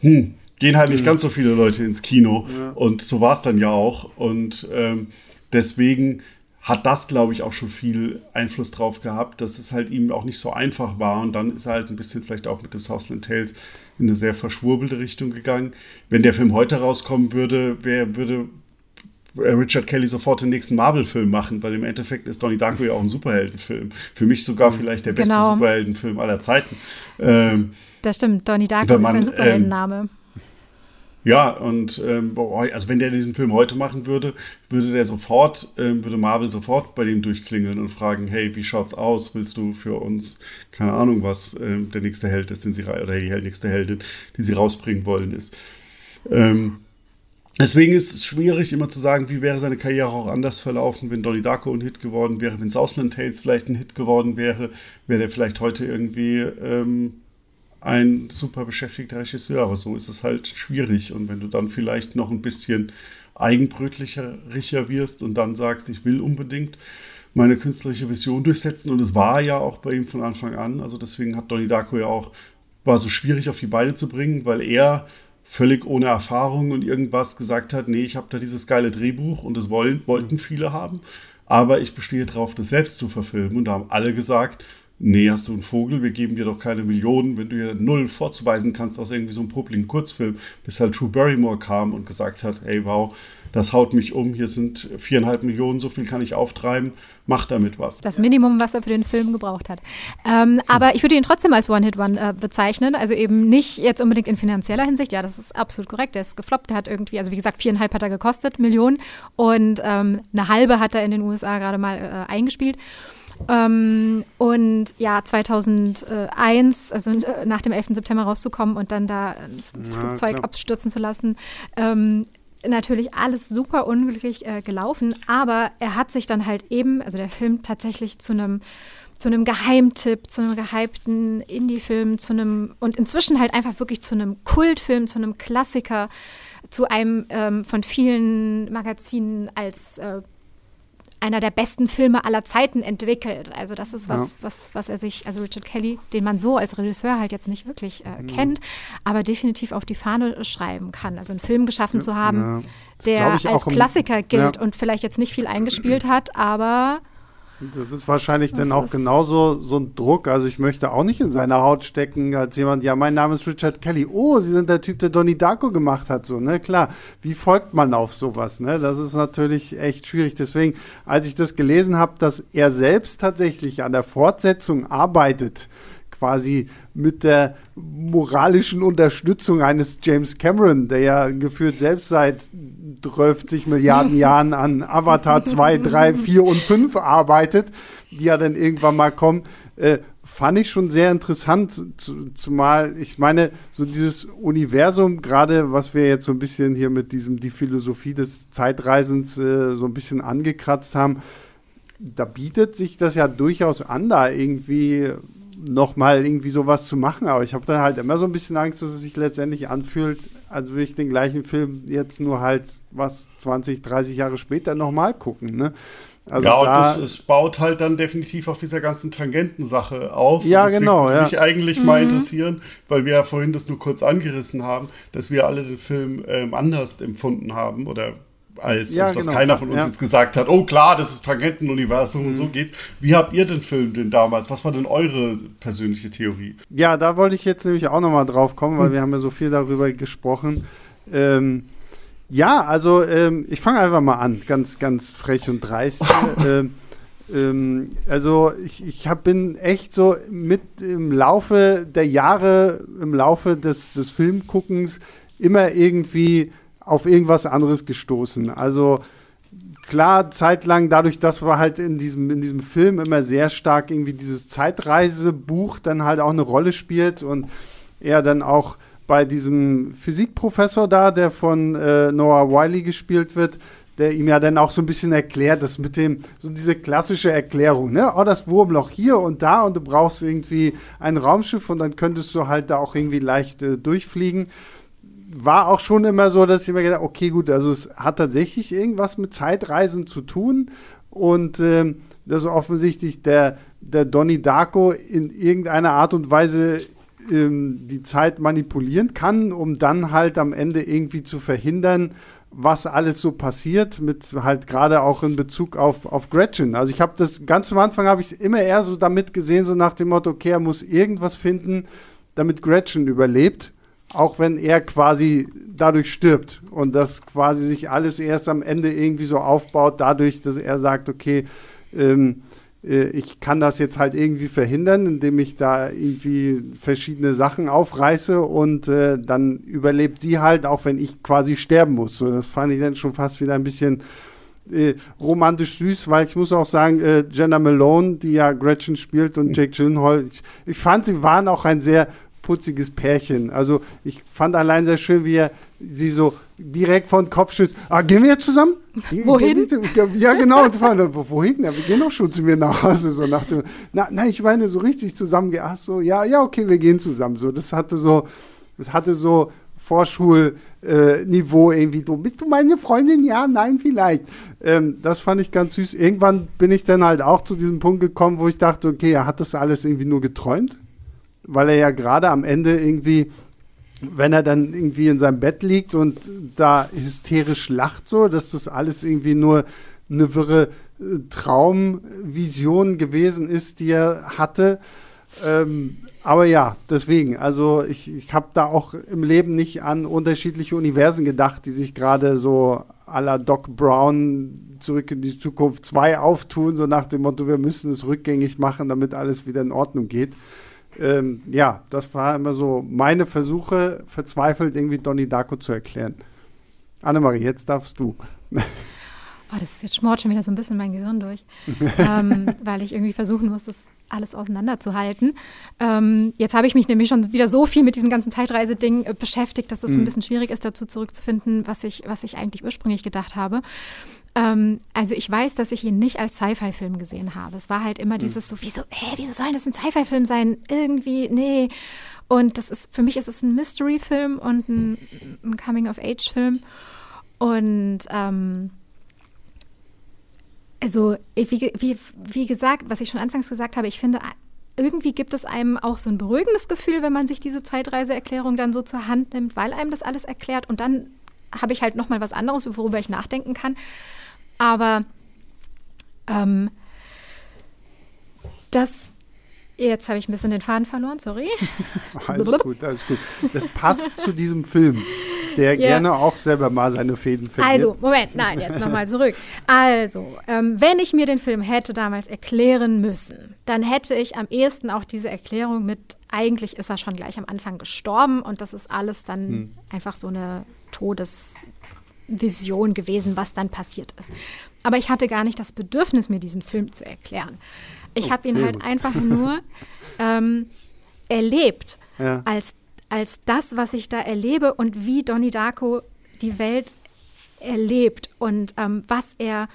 Speaker 3: hm, gehen halt nicht mhm. ganz so viele Leute ins Kino. Ja. Und so war es dann ja auch. Und ähm, deswegen hat das, glaube ich, auch schon viel Einfluss drauf gehabt, dass es halt ihm auch nicht so einfach war. Und dann ist er halt ein bisschen vielleicht auch mit dem Southland Tales in eine sehr verschwurbelte Richtung gegangen. Wenn der Film heute rauskommen würde, wer würde Richard Kelly sofort den nächsten Marvel-Film machen, weil im Endeffekt ist Donnie Darko ja auch ein Superheldenfilm. Für mich sogar mhm. vielleicht der beste genau. Superheldenfilm aller Zeiten. Ähm,
Speaker 2: das stimmt, Donnie Darko man, ist ein Superheldenname. Ähm,
Speaker 3: ja, und ähm, also wenn der diesen Film heute machen würde, würde der sofort, ähm, würde Marvel sofort bei dem durchklingeln und fragen, hey, wie schaut's aus? Willst du für uns, keine Ahnung, was ähm, der nächste Held ist, den sie oder die nächste Heldin, die sie rausbringen wollen, ist. Ähm, Deswegen ist es schwierig, immer zu sagen, wie wäre seine Karriere auch anders verlaufen, wenn Donnie Darko ein Hit geworden wäre, wenn Southland Tales vielleicht ein Hit geworden wäre, wäre der vielleicht heute irgendwie ähm, ein super beschäftigter Regisseur. Aber so ist es halt schwierig. Und wenn du dann vielleicht noch ein bisschen eigenbrötlicher wirst und dann sagst, ich will unbedingt meine künstlerische Vision durchsetzen. Und es war ja auch bei ihm von Anfang an. Also deswegen hat Donnie Darko ja auch, war so schwierig auf die Beine zu bringen, weil er völlig ohne Erfahrung und irgendwas gesagt hat, nee, ich habe da dieses geile Drehbuch und das wollen, wollten viele haben, aber ich bestehe darauf, das selbst zu verfilmen. Und da haben alle gesagt, nee, hast du einen Vogel, wir geben dir doch keine Millionen, wenn du hier null vorzuweisen kannst aus irgendwie so einem popligen Kurzfilm, bis halt True Barrymore kam und gesagt hat, hey, wow, das haut mich um, hier sind viereinhalb Millionen, so viel kann ich auftreiben, mach damit was.
Speaker 2: Das Minimum, was er für den Film gebraucht hat. Ähm, aber ich würde ihn trotzdem als One-Hit-One äh, bezeichnen, also eben nicht jetzt unbedingt in finanzieller Hinsicht, ja, das ist absolut korrekt, der ist gefloppt, der hat irgendwie, also wie gesagt, viereinhalb hat er gekostet, Millionen und ähm, eine halbe hat er in den USA gerade mal äh, eingespielt. Ähm, und ja, 2001, also äh, nach dem 11. September rauszukommen und dann da ein Flugzeug klar. abstürzen zu lassen, ähm, natürlich alles super unglücklich äh, gelaufen, aber er hat sich dann halt eben, also der Film tatsächlich zu einem zu einem Geheimtipp, zu einem gehypten Indie-Film, zu einem und inzwischen halt einfach wirklich zu einem Kultfilm, zu einem Klassiker, zu einem ähm, von vielen Magazinen als äh, einer der besten Filme aller Zeiten entwickelt. Also das ist was, ja. was, was er sich, also Richard Kelly, den man so als Regisseur halt jetzt nicht wirklich äh, mhm. kennt, aber definitiv auf die Fahne schreiben kann. Also einen Film geschaffen ja, zu haben, ja. der als Klassiker gilt und vielleicht jetzt nicht viel eingespielt hat, aber
Speaker 1: das ist wahrscheinlich das dann auch genauso so ein Druck. Also ich möchte auch nicht in seiner Haut stecken als jemand, ja, mein Name ist Richard Kelly. Oh, Sie sind der Typ, der Donnie Darko gemacht hat. So, ne? Klar, wie folgt man auf sowas? Ne? Das ist natürlich echt schwierig. Deswegen, als ich das gelesen habe, dass er selbst tatsächlich an der Fortsetzung arbeitet, quasi mit der moralischen Unterstützung eines James Cameron, der ja gefühlt selbst seit 12 Milliarden Jahren an Avatar 2, 3, 4 und 5 arbeitet, die ja dann irgendwann mal kommen, äh, fand ich schon sehr interessant, zu, zumal ich meine, so dieses Universum, gerade was wir jetzt so ein bisschen hier mit diesem, die Philosophie des Zeitreisens äh, so ein bisschen angekratzt haben, da bietet sich das ja durchaus an, da irgendwie noch mal irgendwie sowas zu machen, aber ich habe dann halt immer so ein bisschen Angst, dass es sich letztendlich anfühlt, als würde ich den gleichen Film jetzt nur halt was 20, 30 Jahre später nochmal gucken, ne?
Speaker 3: Also ja, da, und es, es, baut halt dann definitiv auf dieser ganzen Tangentensache auf.
Speaker 1: Ja, das genau.
Speaker 3: Würde
Speaker 1: ja.
Speaker 3: mich eigentlich mhm. mal interessieren, weil wir ja vorhin das nur kurz angerissen haben, dass wir alle den Film ähm, anders empfunden haben oder als, ja, also, dass genau. keiner von uns ja. jetzt gesagt hat, oh klar, das ist Tangentenuniversum mhm. und so geht's. Wie habt ihr den Film denn damals? Was war denn eure persönliche Theorie?
Speaker 1: Ja, da wollte ich jetzt nämlich auch nochmal drauf kommen, weil mhm. wir haben ja so viel darüber gesprochen. Ähm, ja, also ähm, ich fange einfach mal an, ganz, ganz frech und dreist. ähm, ähm, also ich, ich hab, bin echt so mit im Laufe der Jahre, im Laufe des, des Filmguckens immer irgendwie auf irgendwas anderes gestoßen. Also klar, zeitlang, dadurch, dass wir halt in diesem, in diesem Film immer sehr stark irgendwie dieses Zeitreisebuch dann halt auch eine Rolle spielt und er dann auch bei diesem Physikprofessor da, der von äh, Noah Wiley gespielt wird, der ihm ja dann auch so ein bisschen erklärt, das mit dem, so diese klassische Erklärung, ne? Oh, das Wurmloch hier und da und du brauchst irgendwie ein Raumschiff und dann könntest du halt da auch irgendwie leicht äh, durchfliegen. War auch schon immer so, dass ich mir gedacht okay, gut, also es hat tatsächlich irgendwas mit Zeitreisen zu tun und äh, dass offensichtlich der, der Donnie Darko in irgendeiner Art und Weise ähm, die Zeit manipulieren kann, um dann halt am Ende irgendwie zu verhindern, was alles so passiert, mit halt gerade auch in Bezug auf, auf Gretchen. Also ich habe das ganz am Anfang habe ich es immer eher so damit gesehen, so nach dem Motto, okay, er muss irgendwas finden, damit Gretchen überlebt, auch wenn er quasi dadurch stirbt und das quasi sich alles erst am Ende irgendwie so aufbaut, dadurch, dass er sagt, okay, ähm, äh, ich kann das jetzt halt irgendwie verhindern, indem ich da irgendwie verschiedene Sachen aufreiße und äh, dann überlebt sie halt, auch wenn ich quasi sterben muss. So, das fand ich dann schon fast wieder ein bisschen äh, romantisch süß, weil ich muss auch sagen, äh, Jenna Malone, die ja Gretchen spielt und Jake Gyllenhaal, ich, ich fand, sie waren auch ein sehr putziges Pärchen. Also ich fand allein sehr schön, wie er sie so direkt von Kopf schützt. Ah, gehen wir jetzt zusammen?
Speaker 2: Wohin?
Speaker 1: Ja, genau. Wohin? Ja, wir gehen doch schon zu mir nach Hause. So nach dem, na, nein, ich meine so richtig zusammen. Ach so, ja, ja, okay, wir gehen zusammen. So, das hatte so, das hatte so Vorschulniveau äh, irgendwie so. Bist du meine Freundin? Ja, nein, vielleicht. Ähm, das fand ich ganz süß. Irgendwann bin ich dann halt auch zu diesem Punkt gekommen, wo ich dachte, okay, er hat das alles irgendwie nur geträumt weil er ja gerade am Ende irgendwie, wenn er dann irgendwie in seinem Bett liegt und da hysterisch lacht, so, dass das alles irgendwie nur eine wirre äh, Traumvision gewesen ist, die er hatte. Ähm, aber ja, deswegen, also ich, ich habe da auch im Leben nicht an unterschiedliche Universen gedacht, die sich gerade so à la Doc Brown zurück in die Zukunft 2 auftun, so nach dem Motto, wir müssen es rückgängig machen, damit alles wieder in Ordnung geht ähm, ja, das war immer so meine Versuche, verzweifelt irgendwie Donnie Darko zu erklären. Annemarie, jetzt darfst du.
Speaker 2: Oh, das ist jetzt schmort schon wieder so ein bisschen mein Gehirn durch, ähm, weil ich irgendwie versuchen muss, das alles auseinanderzuhalten. Ähm, jetzt habe ich mich nämlich schon wieder so viel mit diesem ganzen Zeitreiseding äh, beschäftigt, dass es mhm. ein bisschen schwierig ist, dazu zurückzufinden, was ich, was ich eigentlich ursprünglich gedacht habe. Ähm, also ich weiß, dass ich ihn nicht als Sci-Fi-Film gesehen habe. Es war halt immer hm. dieses so, wieso, hä, wieso soll das ein Sci-Fi-Film sein? Irgendwie, nee. Und das ist, für mich ist es ein Mystery-Film und ein, ein Coming-of-Age-Film. Und ähm, also, wie, wie, wie gesagt, was ich schon anfangs gesagt habe, ich finde, irgendwie gibt es einem auch so ein beruhigendes Gefühl, wenn man sich diese Zeitreiseerklärung dann so zur Hand nimmt, weil einem das alles erklärt. Und dann habe ich halt noch mal was anderes, worüber ich nachdenken kann. Aber ähm, das, jetzt habe ich ein bisschen den Faden verloren, sorry.
Speaker 1: alles gut, alles gut. Das passt zu diesem Film. der ja. gerne auch selber mal seine Fäden
Speaker 2: verliert. Also, Moment, nein, jetzt nochmal zurück. Also, ähm, wenn ich mir den Film hätte damals erklären müssen, dann hätte ich am ehesten auch diese Erklärung mit, eigentlich ist er schon gleich am Anfang gestorben und das ist alles dann hm. einfach so eine Todesvision gewesen, was dann passiert ist. Aber ich hatte gar nicht das Bedürfnis, mir diesen Film zu erklären. Ich oh, habe ihn halt gut. einfach nur ähm, erlebt ja. als, als das, was ich da erlebe und wie Donnie Darko die Welt erlebt und ähm, was er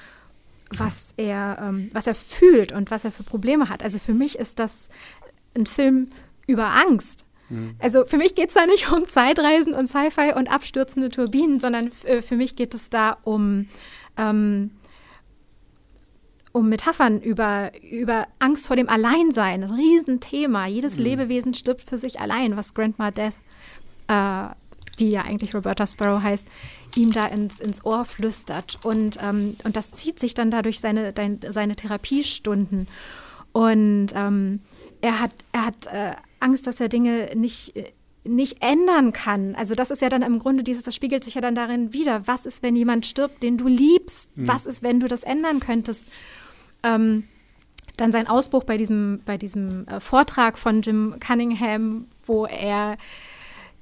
Speaker 2: was er ähm, was er fühlt und was er für Probleme hat. Also für mich ist das ein Film über Angst. Mhm. Also für mich geht es da nicht um Zeitreisen und Sci-Fi und abstürzende Turbinen, sondern äh, für mich geht es da um ähm, um Metaphern über, über Angst vor dem Alleinsein. Ein Riesenthema. Jedes mhm. Lebewesen stirbt für sich allein, was Grandma Death, äh, die ja eigentlich Roberta Sparrow heißt, ihm da ins, ins Ohr flüstert. Und, ähm, und das zieht sich dann dadurch seine, dein, seine Therapiestunden. Und ähm, er hat, er hat äh, Angst, dass er Dinge nicht, nicht ändern kann. Also das ist ja dann im Grunde dieses, das spiegelt sich ja dann darin wieder. Was ist, wenn jemand stirbt, den du liebst? Mhm. Was ist, wenn du das ändern könntest? Ähm, dann sein Ausbruch bei diesem, bei diesem äh, Vortrag von Jim Cunningham, wo er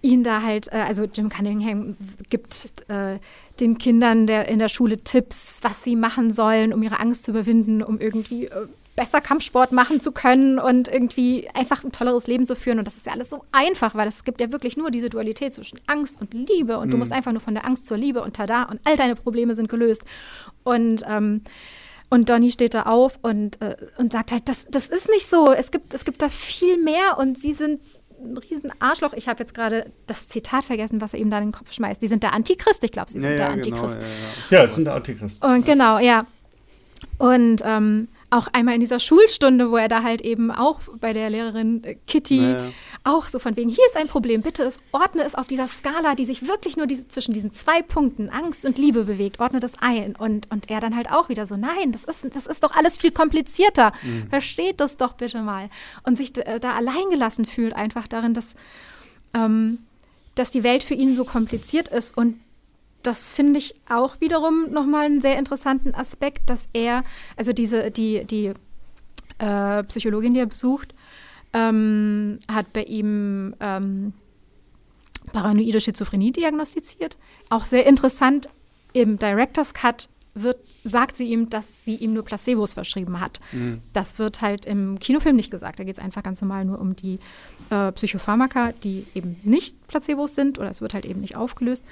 Speaker 2: ihn da halt, äh, also Jim Cunningham gibt äh, den Kindern der, in der Schule Tipps, was sie machen sollen, um ihre Angst zu überwinden, um irgendwie äh, besser Kampfsport machen zu können und irgendwie einfach ein tolleres Leben zu führen. Und das ist ja alles so einfach, weil es gibt ja wirklich nur diese Dualität zwischen Angst und Liebe. Und mhm. du musst einfach nur von der Angst zur Liebe und tada und all deine Probleme sind gelöst. Und ähm, und Donny steht da auf und, äh, und sagt halt, das, das ist nicht so. Es gibt, es gibt da viel mehr und sie sind ein riesen Arschloch. Ich habe jetzt gerade das Zitat vergessen, was er ihm da in den Kopf schmeißt. Die sind der Antichrist. Ich glaube, sie sind ja, der ja, genau, Antichrist.
Speaker 3: Genau, ja, ja. ja, sind der Antichrist.
Speaker 2: Und genau, ja. Und ähm, auch einmal in dieser Schulstunde, wo er da halt eben auch bei der Lehrerin äh, Kitty naja. auch so von wegen, hier ist ein Problem, bitte es, ordne es auf dieser Skala, die sich wirklich nur diese, zwischen diesen zwei Punkten, Angst und Liebe bewegt, ordne das ein. Und, und er dann halt auch wieder so, nein, das ist, das ist doch alles viel komplizierter. Mhm. Versteht das doch bitte mal. Und sich äh, da alleingelassen fühlt einfach darin, dass, ähm, dass die Welt für ihn so kompliziert ist und das finde ich auch wiederum nochmal einen sehr interessanten Aspekt, dass er, also diese, die, die äh, Psychologin, die er besucht, ähm, hat bei ihm ähm, paranoide Schizophrenie diagnostiziert. Auch sehr interessant, im Director's Cut wird, sagt sie ihm, dass sie ihm nur Placebos verschrieben hat. Mhm. Das wird halt im Kinofilm nicht gesagt. Da geht es einfach ganz normal nur um die äh, Psychopharmaka, die eben nicht Placebos sind oder es wird halt eben nicht aufgelöst.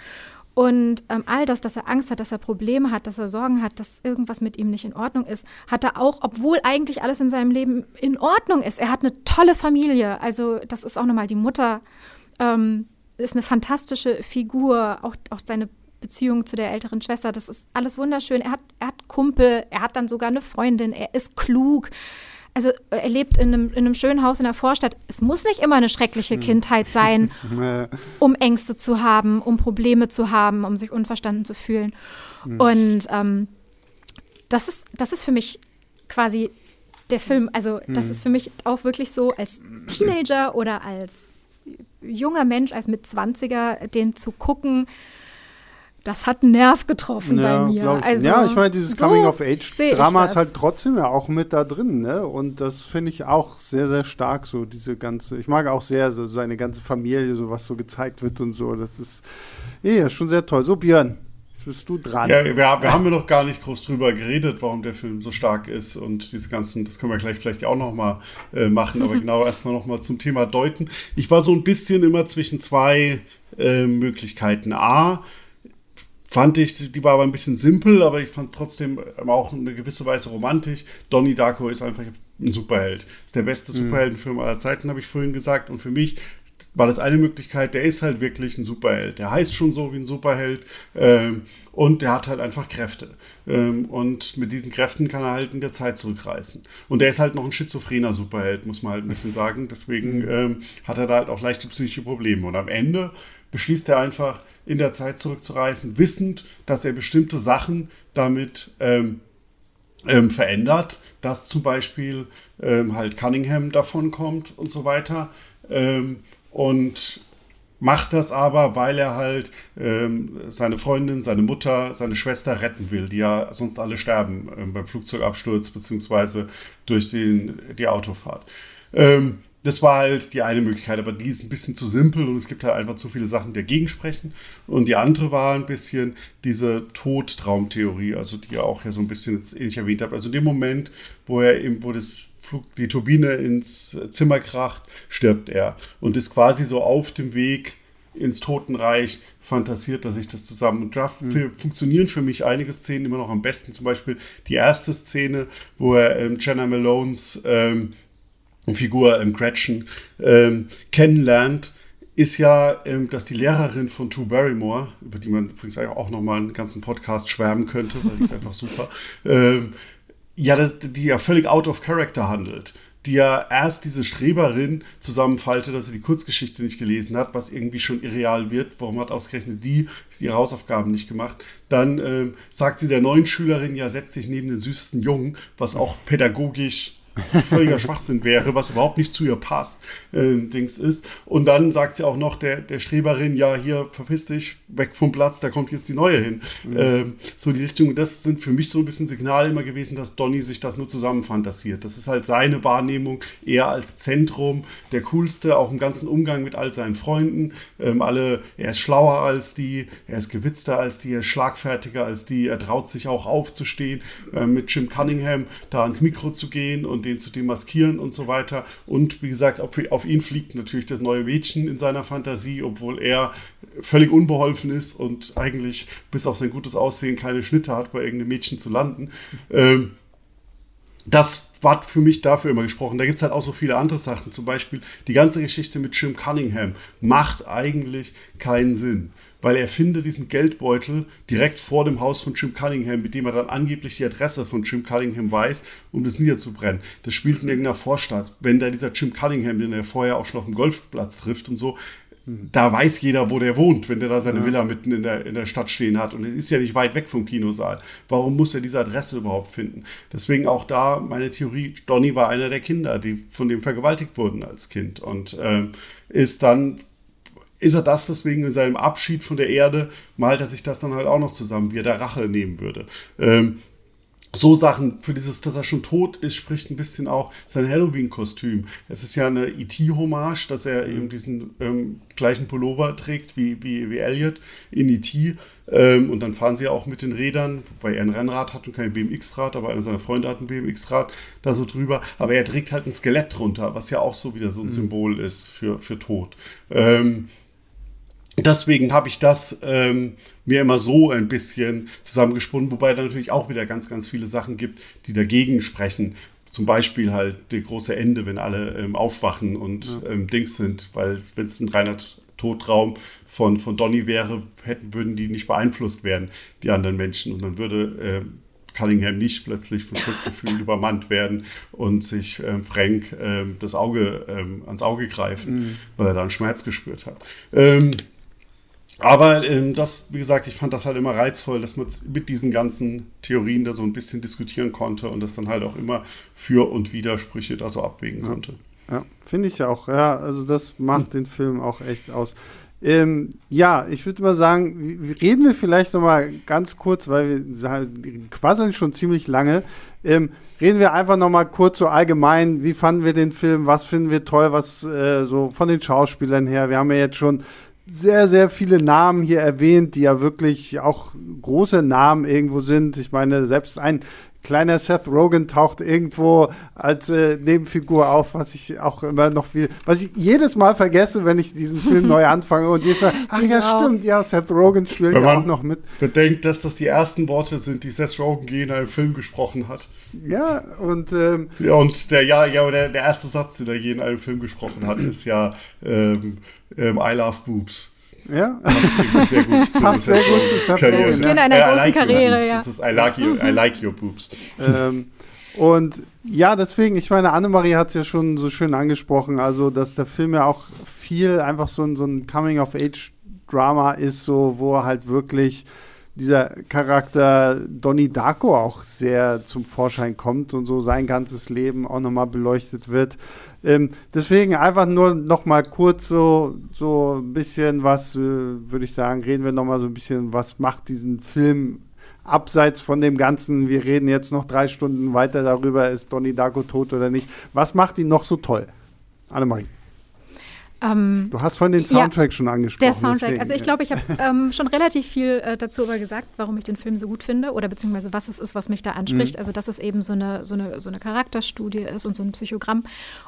Speaker 2: Und ähm, all das, dass er Angst hat, dass er Probleme hat, dass er Sorgen hat, dass irgendwas mit ihm nicht in Ordnung ist, hat er auch, obwohl eigentlich alles in seinem Leben in Ordnung ist. Er hat eine tolle Familie. Also das ist auch nochmal die Mutter, ähm, ist eine fantastische Figur. Auch, auch seine Beziehung zu der älteren Schwester, das ist alles wunderschön. Er hat, er hat Kumpel, er hat dann sogar eine Freundin, er ist klug also äh, er lebt in einem, in einem schönen Haus in der Vorstadt. Es muss nicht immer eine schreckliche hm. Kindheit sein, um Ängste zu haben, um Probleme zu haben, um sich unverstanden zu fühlen. Hm. Und ähm, das, ist, das ist für mich quasi der Film, also das hm. ist für mich auch wirklich so als Teenager oder als junger Mensch, als mit 20er, den zu gucken, das hat einen Nerv getroffen ja, bei mir.
Speaker 1: Ich. Also, ja, ich meine, dieses so Coming-of-Age-Drama ist halt trotzdem ja auch mit da drin, ne? Und das finde ich auch sehr, sehr stark, so diese ganze, ich mag auch sehr so, so eine ganze Familie, so was so gezeigt wird und so. Das ist ja schon sehr toll. So, Björn, jetzt bist du dran.
Speaker 3: Ja, wir, wir haben ja noch gar nicht groß drüber geredet, warum der Film so stark ist und diese ganzen, das können wir gleich vielleicht auch noch mal äh, machen, aber genau erstmal noch mal zum Thema deuten. Ich war so ein bisschen immer zwischen zwei äh, Möglichkeiten. A, fand ich, die war aber ein bisschen simpel, aber ich fand trotzdem auch eine gewisse Weise romantisch. Donnie Darko ist einfach ein Superheld. Ist der beste mhm. Superheldenfilm aller Zeiten, habe ich vorhin gesagt. Und für mich war das eine Möglichkeit, der ist halt wirklich ein Superheld. Der heißt schon so wie ein Superheld ähm, und der hat halt einfach Kräfte. Ähm, und mit diesen Kräften kann er halt in der Zeit zurückreißen. Und der ist halt noch ein schizophrener Superheld, muss man halt ein bisschen sagen. Deswegen mhm. ähm, hat er da halt auch leichte psychische Probleme. Und am Ende beschließt er einfach, in der Zeit zurückzureisen, wissend, dass er bestimmte Sachen damit ähm, ähm, verändert, dass zum Beispiel ähm, halt Cunningham davon kommt und so weiter. Ähm, und macht das aber, weil er halt ähm, seine Freundin, seine Mutter, seine Schwester retten will, die ja sonst alle sterben ähm, beim Flugzeugabsturz beziehungsweise durch den, die Autofahrt. Ähm, das war halt die eine Möglichkeit, aber die ist ein bisschen zu simpel und es gibt halt einfach zu viele Sachen, die dagegen sprechen. Und die andere war ein bisschen diese Todtraumtheorie, also die ihr auch ja so ein bisschen jetzt ähnlich erwähnt habt. Also in dem Moment, wo er eben, wo das Flug, die Turbine ins Zimmer kracht, stirbt er und ist quasi so auf dem Weg ins Totenreich, fantasiert er sich das zusammen. Und da mhm. funktionieren für mich einige Szenen immer noch am besten. Zum Beispiel die erste Szene, wo er ähm, Jenna Malones ähm, Figur ähm, Gretchen ähm, kennenlernt, ist ja, ähm, dass die Lehrerin von True Barrymore, über die man übrigens auch nochmal einen ganzen Podcast schwärmen könnte, weil die ist einfach super, ähm, ja, das, die ja völlig out of character handelt. Die ja erst diese Streberin zusammenfaltet, dass sie die Kurzgeschichte nicht gelesen hat, was irgendwie schon irreal wird. Warum hat ausgerechnet die ihre Hausaufgaben nicht gemacht? Dann ähm, sagt sie der neuen Schülerin, ja, setz dich neben den süßesten Jungen, was auch pädagogisch völliger Schwachsinn wäre, was überhaupt nicht zu ihr passt, äh, Dings ist. Und dann sagt sie auch noch der, der Streberin, ja, hier, verpiss dich, weg vom Platz, da kommt jetzt die neue hin. Mhm. Äh, so die Richtung, das sind für mich so ein bisschen Signale immer gewesen, dass Donny sich das nur zusammen fantasiert. Das ist halt seine Wahrnehmung, eher als Zentrum, der coolste, auch im ganzen Umgang mit all seinen Freunden. Ähm, alle, er ist schlauer als die, er ist gewitzter als die, er ist schlagfertiger als die, er traut sich auch aufzustehen, äh, mit Jim Cunningham da ans Mikro zu gehen und den zu demaskieren und so weiter. Und wie gesagt, auf, auf ihn fliegt natürlich das neue Mädchen in seiner Fantasie, obwohl er völlig unbeholfen ist und eigentlich bis auf sein gutes Aussehen keine Schnitte hat, bei irgendeinem Mädchen zu landen. Ähm, das war für mich dafür immer gesprochen. Da gibt es halt auch so viele andere Sachen. Zum Beispiel die ganze Geschichte mit Jim Cunningham macht eigentlich keinen Sinn weil er findet diesen Geldbeutel direkt vor dem Haus von Jim Cunningham, mit dem er dann angeblich die Adresse von Jim Cunningham weiß, um das niederzubrennen. Das spielt in irgendeiner Vorstadt. Wenn da dieser Jim Cunningham, den er vorher auch schon auf dem Golfplatz trifft und so, da weiß jeder, wo der wohnt, wenn der da seine ja. Villa mitten in der, in der Stadt stehen hat. Und es ist ja nicht weit weg vom Kinosaal. Warum muss er diese Adresse überhaupt finden? Deswegen auch da meine Theorie, Donny war einer der Kinder, die von dem vergewaltigt wurden als Kind. Und äh, ist dann ist er das deswegen in seinem Abschied von der Erde, malt er sich das dann halt auch noch zusammen, wie er da Rache nehmen würde. Ähm, so Sachen, für dieses, dass er schon tot ist, spricht ein bisschen auch sein Halloween-Kostüm. Es ist ja eine E.T.-Hommage, dass er eben diesen ähm, gleichen Pullover trägt wie, wie, wie Elliot in E.T. Ähm, und dann fahren sie auch mit den Rädern, wobei er ein Rennrad hat und kein BMX-Rad, aber einer seiner Freunde hat ein BMX-Rad da so drüber. Aber er trägt halt ein Skelett drunter, was ja auch so wieder so ein mhm. Symbol ist für, für Tod. Ähm, Deswegen habe ich das ähm, mir immer so ein bisschen zusammengesponnen, wobei da natürlich auch wieder ganz, ganz viele Sachen gibt, die dagegen sprechen. Zum Beispiel halt der große Ende, wenn alle ähm, aufwachen und ja. ähm, Dings sind, weil wenn es ein reiner Totraum von, von Donny wäre, hätten, würden die nicht beeinflusst werden, die anderen Menschen. Und dann würde äh, Cunningham nicht plötzlich von Schuldgefühlen übermannt werden und sich ähm, Frank ähm, das Auge ähm, ans Auge greifen, mhm. weil er da einen Schmerz gespürt hat. Aber ähm, das, wie gesagt, ich fand das halt immer reizvoll, dass man mit diesen ganzen Theorien da so ein bisschen diskutieren konnte und das dann halt auch immer für und Widersprüche da so abwägen ja. konnte.
Speaker 1: Ja, finde ich auch. Ja, also das macht hm. den Film auch echt aus. Ähm, ja, ich würde mal sagen, reden wir vielleicht noch mal ganz kurz, weil wir quasseln schon ziemlich lange. Ähm, reden wir einfach noch mal kurz so allgemein, wie fanden wir den Film, was finden wir toll, was äh, so von den Schauspielern her. Wir haben ja jetzt schon sehr, sehr viele Namen hier erwähnt, die ja wirklich auch große Namen irgendwo sind. Ich meine, selbst ein kleiner Seth Rogen taucht irgendwo als äh, Nebenfigur auf, was ich auch immer noch viel, was ich jedes Mal vergesse, wenn ich diesen Film neu anfange und jedes Mal, ach ja, genau. stimmt, ja, Seth Rogen spielt ja auch noch mit.
Speaker 3: Bedenkt, dass das die ersten Worte sind, die Seth Rogen je in einem Film gesprochen hat.
Speaker 1: Ja, und ähm,
Speaker 3: ja, und der, ja, ja, der, der erste Satz, den er je in einem Film gesprochen hat, ist ja ähm, ähm, I love boobs.
Speaker 1: Ja. Passt sehr gut zu, Passt sehr gut zu Seth Rogen.
Speaker 2: Beginn einer großen like Karriere, ja.
Speaker 3: Ist, I, like you, I like your boobs.
Speaker 1: Ähm, und ja, deswegen, ich meine, Annemarie hat es ja schon so schön angesprochen, also dass der Film ja auch viel einfach so, so ein Coming-of-Age-Drama ist, so, wo er halt wirklich dieser Charakter Donnie Darko auch sehr zum Vorschein kommt und so sein ganzes Leben auch nochmal beleuchtet wird. Ähm, deswegen einfach nur nochmal kurz so, so ein bisschen was, äh, würde ich sagen, reden wir nochmal so ein bisschen, was macht diesen Film abseits von dem Ganzen, wir reden jetzt noch drei Stunden weiter darüber, ist Donnie Darko tot oder nicht. Was macht ihn noch so toll? Annemarie. Ähm, du hast vorhin den Soundtrack ja, schon angesprochen.
Speaker 2: Der Soundtrack. Deswegen, also ich glaube, ich habe ähm, schon relativ viel äh, dazu aber gesagt, warum ich den Film so gut finde oder beziehungsweise was es ist, was mich da anspricht. Mhm. Also dass es eben so eine, so, eine, so eine Charakterstudie ist und so ein Psychogramm.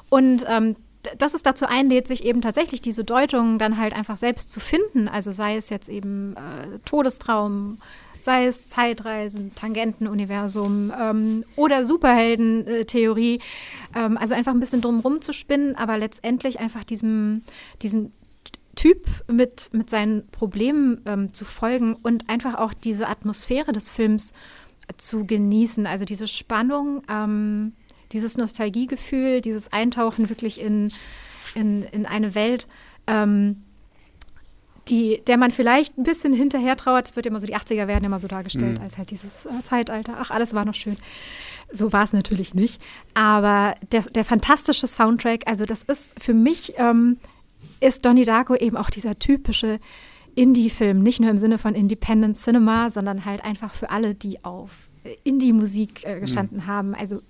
Speaker 2: Und ähm, dass es dazu einlädt, sich eben tatsächlich diese Deutungen dann halt einfach selbst zu finden. Also sei es jetzt eben äh, Todestraum, sei es Zeitreisen, Tangentenuniversum ähm, oder Superhelden-Theorie. Ähm, also einfach ein bisschen drumherum zu spinnen, aber letztendlich einfach diesem, diesen Typ mit, mit seinen Problemen ähm, zu folgen und einfach auch diese Atmosphäre des Films zu genießen. Also diese Spannung, ähm, dieses Nostalgiegefühl, dieses Eintauchen wirklich in, in, in eine Welt, ähm, die, der man vielleicht ein bisschen hinterher trauert. Es wird immer so, die 80er werden immer so dargestellt, mhm. als halt dieses äh, Zeitalter. Ach, alles war noch schön. So war es natürlich nicht. Aber der, der fantastische Soundtrack, also das ist für mich, ähm, ist Donnie Darko eben auch dieser typische Indie-Film. Nicht nur im Sinne von Independent Cinema, sondern halt einfach für alle, die auf Indie-Musik äh, gestanden mhm. haben. Also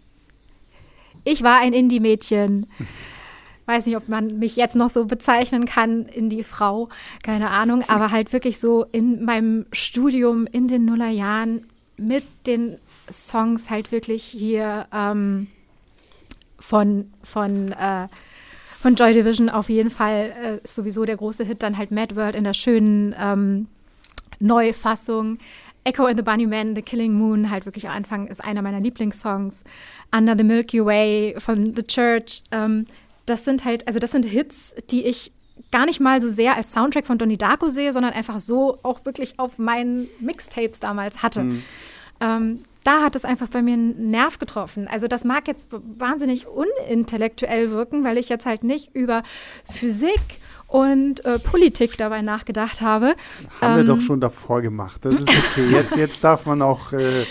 Speaker 2: ich war ein Indie-Mädchen. weiß nicht, ob man mich jetzt noch so bezeichnen kann in die Frau, keine Ahnung, aber halt wirklich so in meinem Studium in den Nullerjahren mit den Songs halt wirklich hier ähm, von, von, äh, von Joy Division auf jeden Fall äh, sowieso der große Hit, dann halt Mad World in der schönen ähm, Neufassung. Echo and the Bunny Man, The Killing Moon, halt wirklich am Anfang ist einer meiner Lieblingssongs. Under the Milky Way von The Church. Ähm, das sind halt, also das sind Hits, die ich gar nicht mal so sehr als Soundtrack von Donnie Darko sehe, sondern einfach so auch wirklich auf meinen Mixtapes damals hatte. Mhm. Ähm, da hat es einfach bei mir einen Nerv getroffen. Also das mag jetzt wahnsinnig unintellektuell wirken, weil ich jetzt halt nicht über Physik und äh, Politik dabei nachgedacht habe.
Speaker 1: Haben ähm, wir doch schon davor gemacht. Das ist okay. Jetzt, jetzt darf man auch äh,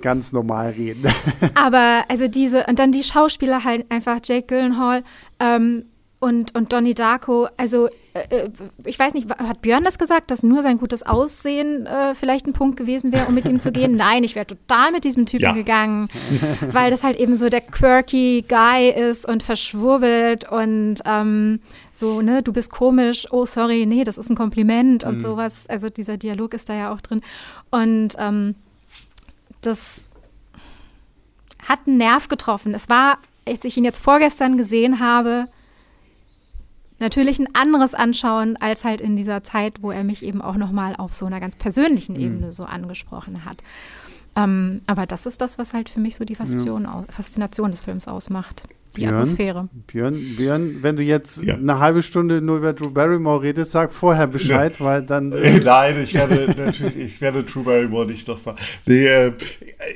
Speaker 1: ganz normal reden.
Speaker 2: aber also diese, und dann die Schauspieler halt einfach, Jake Gyllenhaal, ähm, und, und Donnie Darko, also äh, äh, ich weiß nicht, hat Björn das gesagt, dass nur sein gutes Aussehen äh, vielleicht ein Punkt gewesen wäre, um mit ihm zu gehen? Nein, ich wäre total mit diesem Typen ja. gegangen, weil das halt eben so der quirky Guy ist und verschwurbelt und ähm, so, ne, du bist komisch, oh sorry, nee, das ist ein Kompliment und mhm. sowas. Also dieser Dialog ist da ja auch drin. Und ähm, das hat einen Nerv getroffen. Es war, als ich ihn jetzt vorgestern gesehen habe, natürlich ein anderes anschauen, als halt in dieser Zeit, wo er mich eben auch nochmal auf so einer ganz persönlichen mhm. Ebene so angesprochen hat. Ähm, aber das ist das, was halt für mich so die Faszination, ja. Faszination des Films ausmacht. Die Björn, Atmosphäre.
Speaker 1: Björn, Björn, wenn du jetzt ja. eine halbe Stunde nur über Drew Barrymore redest, sag vorher Bescheid, ja. weil dann.
Speaker 3: Äh Nein, ich werde natürlich, ich werde Drew Barrymore nicht noch mal. Nee, äh,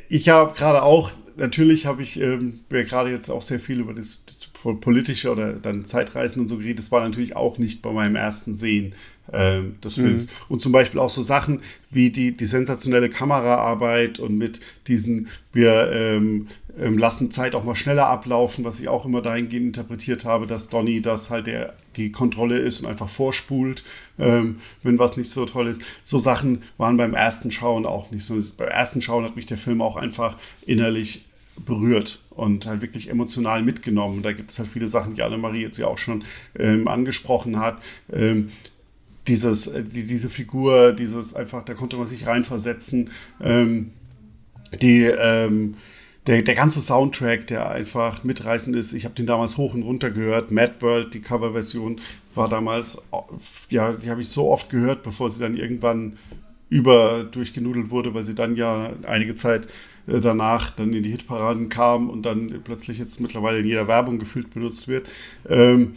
Speaker 3: ich habe gerade auch, natürlich habe ich ähm, gerade jetzt auch sehr viel über das, das politische oder dann Zeitreisen und so geredet. Das war natürlich auch nicht bei meinem ersten Sehen äh, des Films. Mhm. Und zum Beispiel auch so Sachen wie die, die sensationelle Kameraarbeit und mit diesen, wir ähm, lassen Zeit auch mal schneller ablaufen, was ich auch immer dahingehend interpretiert habe, dass Donny das halt der, die Kontrolle ist und einfach vorspult, ähm, wenn was nicht so toll ist. So Sachen waren beim ersten Schauen auch nicht so. Beim ersten Schauen hat mich der Film auch einfach innerlich berührt und halt wirklich emotional mitgenommen. Da gibt es halt viele Sachen, die Annemarie jetzt ja auch schon ähm, angesprochen hat. Ähm, dieses, äh, die, diese Figur, dieses einfach, da konnte man sich reinversetzen. Ähm, die, ähm, der, der ganze Soundtrack, der einfach mitreißend ist. Ich habe den damals hoch und runter gehört. Mad World, die Coverversion, war damals, ja, die habe ich so oft gehört, bevor sie dann irgendwann über durchgenudelt wurde, weil sie dann ja einige Zeit äh, danach dann in die Hitparaden kam und dann plötzlich jetzt mittlerweile in jeder Werbung gefühlt benutzt wird. Ähm,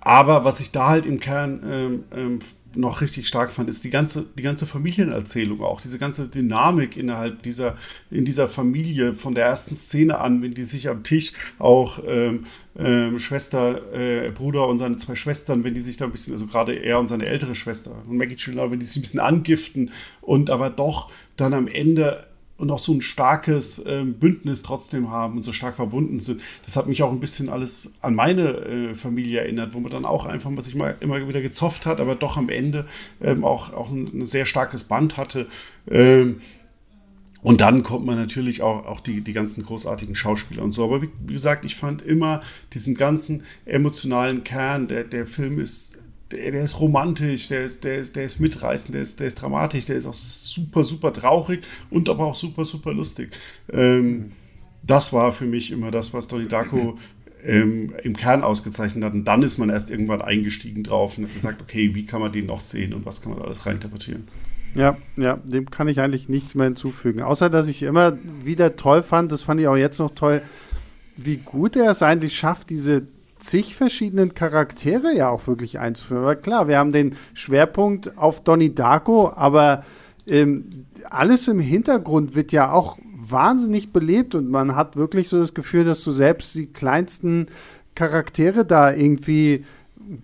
Speaker 3: aber was ich da halt im Kern ähm, ähm, noch richtig stark fand, ist die ganze, die ganze Familienerzählung auch, diese ganze Dynamik innerhalb dieser, in dieser Familie, von der ersten Szene an, wenn die sich am Tisch auch ähm, ähm, Schwester, äh, Bruder und seine zwei Schwestern, wenn die sich da ein bisschen, also gerade er und seine ältere Schwester und Maggie Gyllenhaal, wenn die sich ein bisschen angiften und aber doch dann am Ende und auch so ein starkes ähm, Bündnis trotzdem haben und so stark verbunden sind. Das hat mich auch ein bisschen alles an meine äh, Familie erinnert, wo man dann auch einfach sich mal immer wieder gezofft hat, aber doch am Ende ähm, auch, auch ein, ein, sehr starkes Band hatte. Ähm, und dann kommt man natürlich auch, auch die, die ganzen großartigen Schauspieler und so. Aber wie, wie gesagt, ich fand immer diesen ganzen emotionalen Kern, der, der Film ist der, der, ist romantisch, der ist, der, ist, der ist mitreißend, der ist, der ist dramatisch, der ist auch super, super traurig und aber auch super, super lustig. Ähm, das war für mich immer das, was Donnie Darko ähm, im Kern ausgezeichnet hat. Und dann ist man erst irgendwann eingestiegen drauf und hat gesagt, okay, wie kann man den noch sehen und was kann man alles reinterpretieren.
Speaker 1: Ja, ja, dem kann ich eigentlich nichts mehr hinzufügen. Außer, dass ich immer wieder toll fand, das fand ich auch jetzt noch toll, wie gut er es eigentlich schafft, diese zig verschiedenen Charaktere ja auch wirklich einzuführen. Aber klar, wir haben den Schwerpunkt auf Donnie Darko, aber ähm, alles im Hintergrund wird ja auch wahnsinnig belebt und man hat wirklich so das Gefühl, dass du selbst die kleinsten Charaktere da irgendwie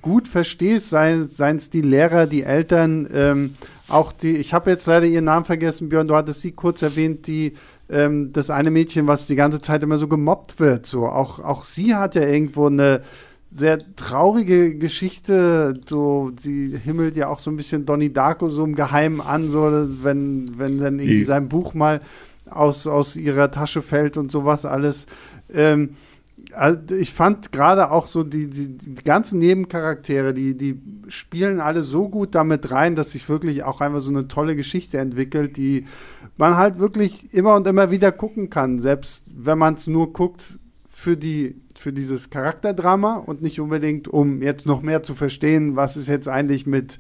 Speaker 1: gut verstehst, seien es die Lehrer, die Eltern, ähm, auch die, ich habe jetzt leider ihren Namen vergessen, Björn, du hattest sie kurz erwähnt, die ähm, das eine Mädchen, was die ganze Zeit immer so gemobbt wird. So, auch, auch sie hat ja irgendwo eine sehr traurige Geschichte. So, sie himmelt ja auch so ein bisschen Donnie Darko so im Geheimen an, so wenn, wenn dann irgendwie sein Buch mal aus, aus ihrer Tasche fällt und sowas alles. Ähm, also ich fand gerade auch so die, die, die, ganzen Nebencharaktere, die, die spielen alle so gut damit rein, dass sich wirklich auch einfach so eine tolle Geschichte entwickelt, die man halt wirklich immer und immer wieder gucken kann, selbst wenn man es nur guckt für die für dieses Charakterdrama und nicht unbedingt, um jetzt noch mehr zu verstehen, was ist jetzt eigentlich mit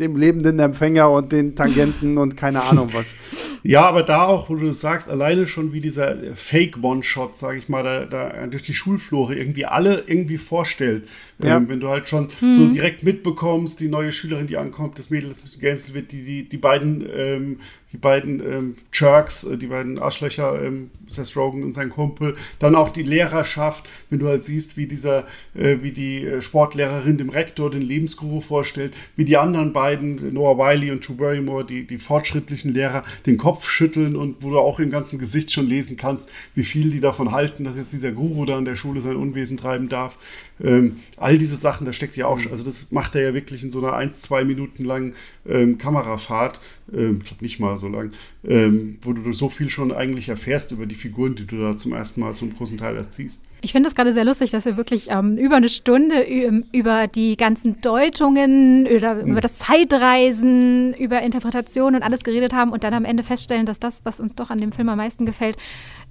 Speaker 1: dem lebenden Empfänger und den Tangenten und keine Ahnung was.
Speaker 3: Ja, aber da auch, wo du das sagst, alleine schon wie dieser Fake-One-Shot, sage ich mal, da, da, durch die Schulflore irgendwie alle irgendwie vorstellt. Ja. Ähm, wenn du halt schon mhm. so direkt mitbekommst, die neue Schülerin, die ankommt, das Mädel, das ein bisschen gänzelt wird, die, die, die beiden ähm, die beiden ähm, Jerks, äh, die beiden Arschlöcher, ähm, Seth Rogen und sein Kumpel, dann auch die Lehrerschaft, wenn du halt siehst, wie dieser, äh, wie die äh, Sportlehrerin dem Rektor den Lebensguru vorstellt, wie die anderen beiden, Noah Wiley und Drew Barrymore, die, die fortschrittlichen Lehrer, den Kopf schütteln und wo du auch im ganzen Gesicht schon lesen kannst, wie viel die davon halten, dass jetzt dieser Guru da an der Schule sein Unwesen treiben darf. Ähm, all diese Sachen, da steckt ja auch, mhm. also das macht er ja wirklich in so einer ein, zwei Minuten langen ähm, Kamerafahrt, ähm, ich glaube nicht mal so lang, ähm, wo du so viel schon eigentlich erfährst über die Figuren, die du da zum ersten Mal zum großen Teil erst siehst.
Speaker 2: Ich finde es gerade sehr lustig, dass wir wirklich ähm, über eine Stunde über die ganzen Deutungen, über, mhm. über das Zeitreisen, über Interpretation und alles geredet haben und dann am Ende feststellen, dass das, was uns doch an dem Film am meisten gefällt,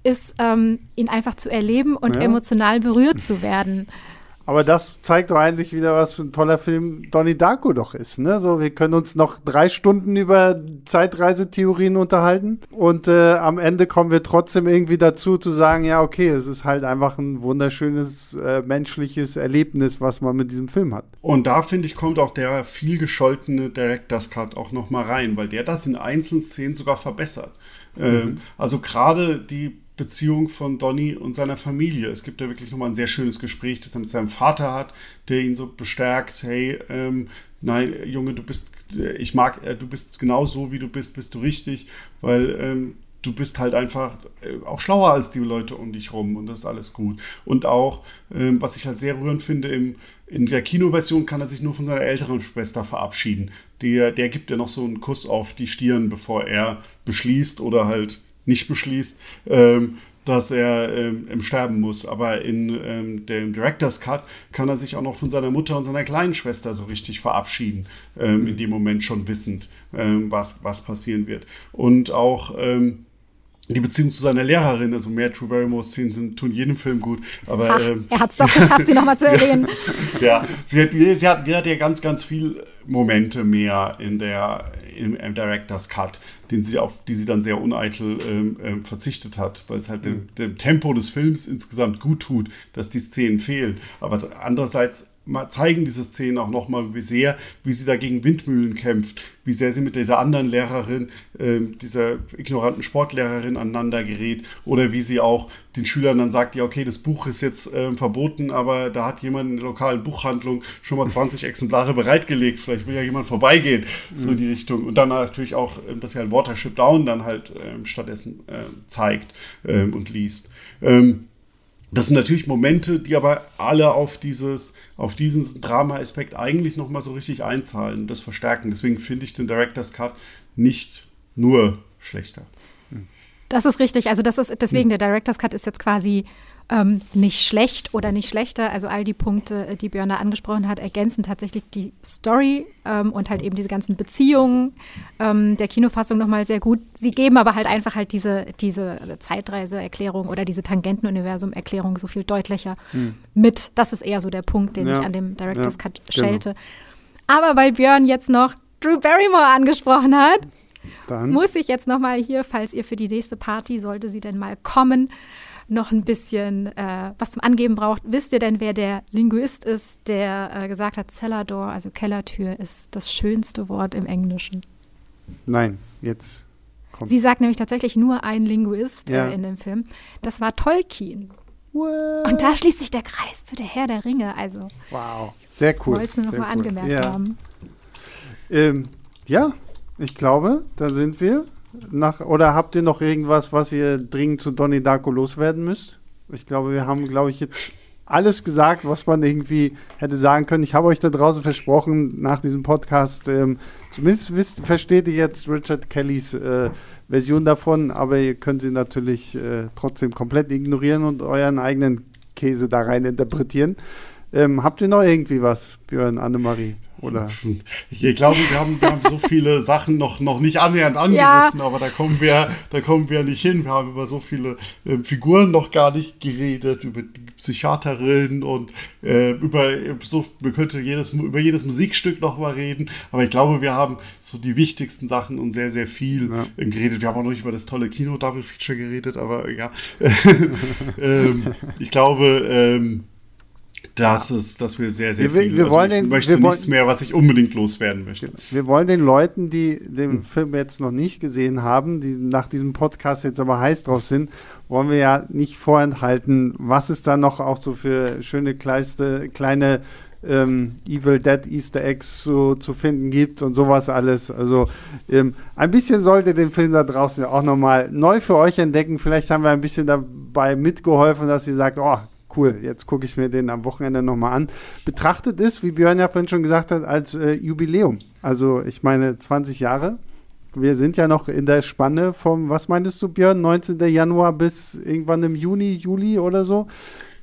Speaker 2: ist, ähm, ihn einfach zu erleben und ja. emotional berührt zu werden.
Speaker 1: Aber das zeigt doch eigentlich wieder, was für ein toller Film Donnie Darko doch ist. Ne? So, wir können uns noch drei Stunden über Zeitreisetheorien unterhalten und äh, am Ende kommen wir trotzdem irgendwie dazu zu sagen, ja, okay, es ist halt einfach ein wunderschönes äh, menschliches Erlebnis, was man mit diesem Film hat.
Speaker 3: Und da, finde ich, kommt auch der viel gescholtene Director's Cut auch noch mal rein, weil der das in einzelnen Szenen sogar verbessert. Mhm. Ähm, also gerade die Beziehung von Donny und seiner Familie. Es gibt ja wirklich nochmal ein sehr schönes Gespräch, das er mit seinem Vater hat, der ihn so bestärkt, hey, ähm, nein, Junge, du bist, ich mag, äh, du bist genau so, wie du bist, bist du richtig, weil ähm, du bist halt einfach äh, auch schlauer als die Leute um dich rum und das ist alles gut. Und auch, ähm, was ich halt sehr rührend finde, im, in der Kinoversion kann er sich nur von seiner älteren Schwester verabschieden. Der, der gibt ja noch so einen Kuss auf die Stirn, bevor er beschließt oder halt nicht beschließt, ähm, dass er ähm, Sterben muss. Aber in ähm, dem Director's Cut kann er sich auch noch von seiner Mutter und seiner kleinen Schwester so richtig verabschieden, ähm, in dem Moment schon wissend, ähm, was, was passieren wird. Und auch ähm, die Beziehung zu seiner Lehrerin, also mehr True Barrymore-Szenen sind, tun jedem Film gut. Aber
Speaker 2: Ach, ähm, er hat es doch geschafft, sie nochmal zu erwähnen.
Speaker 3: ja, sie hat, sie, hat, sie hat ja ganz, ganz viele Momente mehr in der, im, im, Director's Cut, den sie auf die sie dann sehr uneitel ähm, ähm, verzichtet hat, weil es halt mhm. dem, dem, Tempo des Films insgesamt gut tut, dass die Szenen fehlen. Aber andererseits zeigen diese Szenen auch nochmal, wie sehr, wie sie da gegen Windmühlen kämpft, wie sehr sie mit dieser anderen Lehrerin, äh, dieser ignoranten Sportlehrerin aneinander gerät oder wie sie auch den Schülern dann sagt, ja okay, das Buch ist jetzt äh, verboten, aber da hat jemand in der lokalen Buchhandlung schon mal 20 Exemplare bereitgelegt, vielleicht will ja jemand vorbeigehen, so in die Richtung. Und dann natürlich auch, äh, dass sie halt Watership Down dann halt äh, stattdessen äh, zeigt ähm, und liest. Ähm, das sind natürlich Momente, die aber alle auf dieses, auf diesen Drama-Aspekt eigentlich nochmal so richtig einzahlen und das verstärken. Deswegen finde ich den Director's Cut nicht nur schlechter.
Speaker 2: Das ist richtig. Also das ist deswegen der Director's Cut ist jetzt quasi ähm, nicht schlecht oder nicht schlechter. Also all die Punkte, äh, die Björn da angesprochen hat, ergänzen tatsächlich die Story ähm, und halt eben diese ganzen Beziehungen ähm, der Kinofassung nochmal sehr gut. Sie geben aber halt einfach halt diese, diese Zeitreise-Erklärung oder diese Tangentenuniversum-Erklärung so viel deutlicher hm. mit. Das ist eher so der Punkt, den ja. ich an dem Director's ja, Cut genau. schelte. Genau. Aber weil Björn jetzt noch Drew Barrymore angesprochen hat, dann. muss ich jetzt nochmal hier, falls ihr für die nächste Party, sollte sie denn mal kommen, noch ein bisschen äh, was zum Angeben braucht. Wisst ihr denn, wer der Linguist ist, der äh, gesagt hat, Cellar Door, also Kellertür, ist das schönste Wort im Englischen?
Speaker 1: Nein, jetzt
Speaker 2: kommt. Sie sagt nämlich tatsächlich nur ein Linguist ja. äh, in dem Film. Das war Tolkien. What? Und da schließt sich der Kreis zu der Herr der Ringe. Also,
Speaker 1: wow, sehr cool.
Speaker 2: Wollte es nur nochmal cool. angemerkt ja. haben.
Speaker 1: Ähm, ja, ich glaube, da sind wir. Nach, oder habt ihr noch irgendwas, was ihr dringend zu Donnie Darko loswerden müsst? Ich glaube, wir haben, glaube ich, jetzt alles gesagt, was man irgendwie hätte sagen können. Ich habe euch da draußen versprochen, nach diesem Podcast, ähm, zumindest wisst, versteht ihr jetzt Richard Kellys äh, Version davon, aber ihr könnt sie natürlich äh, trotzdem komplett ignorieren und euren eigenen Käse da rein interpretieren. Ähm, habt ihr noch irgendwie was, Björn, Annemarie? Oder?
Speaker 3: Ich glaube, wir haben, wir haben so viele Sachen noch, noch nicht annähernd angerissen, ja. aber da kommen, wir, da kommen wir nicht hin. Wir haben über so viele äh, Figuren noch gar nicht geredet, über die Psychiaterin und äh, über so, wir könnten jedes, über jedes Musikstück noch mal reden. Aber ich glaube, wir haben so die wichtigsten Sachen und sehr, sehr viel ja. äh, geredet. Wir haben auch noch nicht über das tolle Kino-Double-Feature geredet, aber ja. ähm, ich glaube, ähm, das ist, dass wir sehr, sehr
Speaker 1: wir,
Speaker 3: viel.
Speaker 1: Wir also wollen
Speaker 3: ich
Speaker 1: den,
Speaker 3: möchte
Speaker 1: wir
Speaker 3: nichts mehr, was ich unbedingt loswerden möchte. Genau.
Speaker 1: Wir wollen den Leuten, die den hm. Film jetzt noch nicht gesehen haben, die nach diesem Podcast jetzt aber heiß drauf sind, wollen wir ja nicht vorenthalten, was es da noch auch so für schöne kleiste, kleine ähm, Evil Dead Easter Eggs so, zu finden gibt und sowas alles. Also ähm, ein bisschen sollte den Film da draußen ja auch nochmal neu für euch entdecken. Vielleicht haben wir ein bisschen dabei mitgeholfen, dass ihr sagt, oh, cool, jetzt gucke ich mir den am Wochenende nochmal an. Betrachtet ist, wie Björn ja vorhin schon gesagt hat, als äh, Jubiläum. Also ich meine 20 Jahre. Wir sind ja noch in der Spanne vom, was meintest du, Björn, 19. Januar bis irgendwann im Juni, Juli oder so?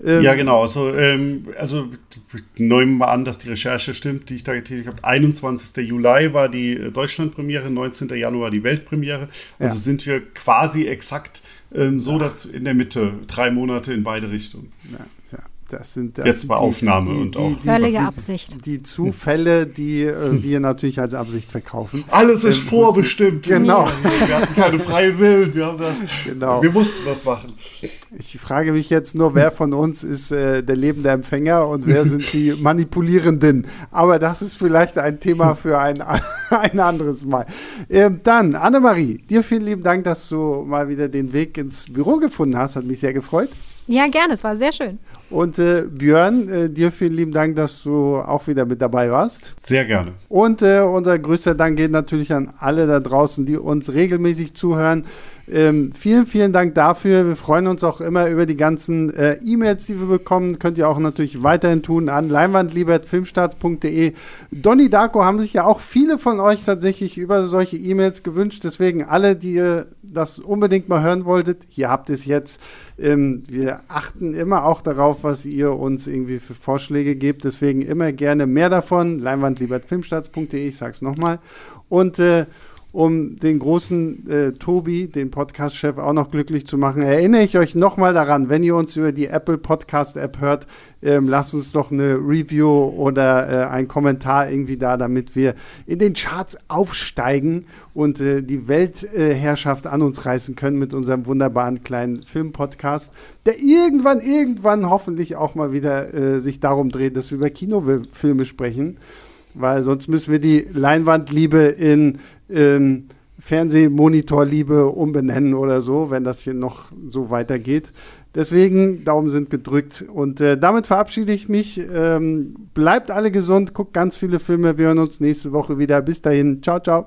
Speaker 3: Ähm, ja, genau. Also, ähm, also nehmen wir mal an, dass die Recherche stimmt, die ich da getätigt habe. 21. Juli war die äh, Deutschlandpremiere, 19. Januar die Weltpremiere. Also ja. sind wir quasi exakt ähm, so dazu in der Mitte, drei Monate in beide Richtungen.
Speaker 1: Ja, ja. Das sind, das
Speaker 3: Jetzt bei Aufnahme die, und
Speaker 2: die, auch. Völlige Absicht.
Speaker 1: Die Zufälle, die äh, wir natürlich als Absicht verkaufen.
Speaker 3: Alles ist ähm, vorbestimmt.
Speaker 1: Genau.
Speaker 3: Wir hatten keine freie Willen. Wir, haben das, genau. wir mussten das machen.
Speaker 1: Ich frage mich jetzt nur, wer von uns ist äh, der lebende Empfänger und wer sind die Manipulierenden. Aber das ist vielleicht ein Thema für ein, ein anderes Mal. Ähm, dann, Annemarie, dir vielen lieben Dank, dass du mal wieder den Weg ins Büro gefunden hast. Hat mich sehr gefreut.
Speaker 2: Ja, gerne, es war sehr schön.
Speaker 1: Und äh, Björn, äh, dir vielen lieben Dank, dass du auch wieder mit dabei warst.
Speaker 3: Sehr gerne.
Speaker 1: Und äh, unser größter Dank geht natürlich an alle da draußen, die uns regelmäßig zuhören. Ähm, vielen, vielen Dank dafür. Wir freuen uns auch immer über die ganzen äh, E-Mails, die wir bekommen. Könnt ihr auch natürlich weiterhin tun an leinwandliebertfilmstarts.de. Donny Darko haben sich ja auch viele von euch tatsächlich über solche E-Mails gewünscht. Deswegen alle, die ihr das unbedingt mal hören wolltet, hier habt ihr es jetzt. Ähm, wir achten immer auch darauf, was ihr uns irgendwie für Vorschläge gebt. Deswegen immer gerne mehr davon. Leinwandliebertfilmstarts.de, ich sag's nochmal. Und äh, um den großen äh, Tobi, den Podcast-Chef, auch noch glücklich zu machen, erinnere ich euch nochmal daran, wenn ihr uns über die Apple Podcast-App hört, ähm, lasst uns doch eine Review oder äh, einen Kommentar irgendwie da, damit wir in den Charts aufsteigen und äh, die Weltherrschaft an uns reißen können mit unserem wunderbaren kleinen Filmpodcast, der irgendwann, irgendwann hoffentlich auch mal wieder äh, sich darum dreht, dass wir über Kinofilme sprechen weil sonst müssen wir die Leinwandliebe in ähm, Fernsehmonitorliebe umbenennen oder so, wenn das hier noch so weitergeht. Deswegen, Daumen sind gedrückt. Und äh, damit verabschiede ich mich. Ähm, bleibt alle gesund, guckt ganz viele Filme. Wir hören uns nächste Woche wieder. Bis dahin. Ciao, ciao.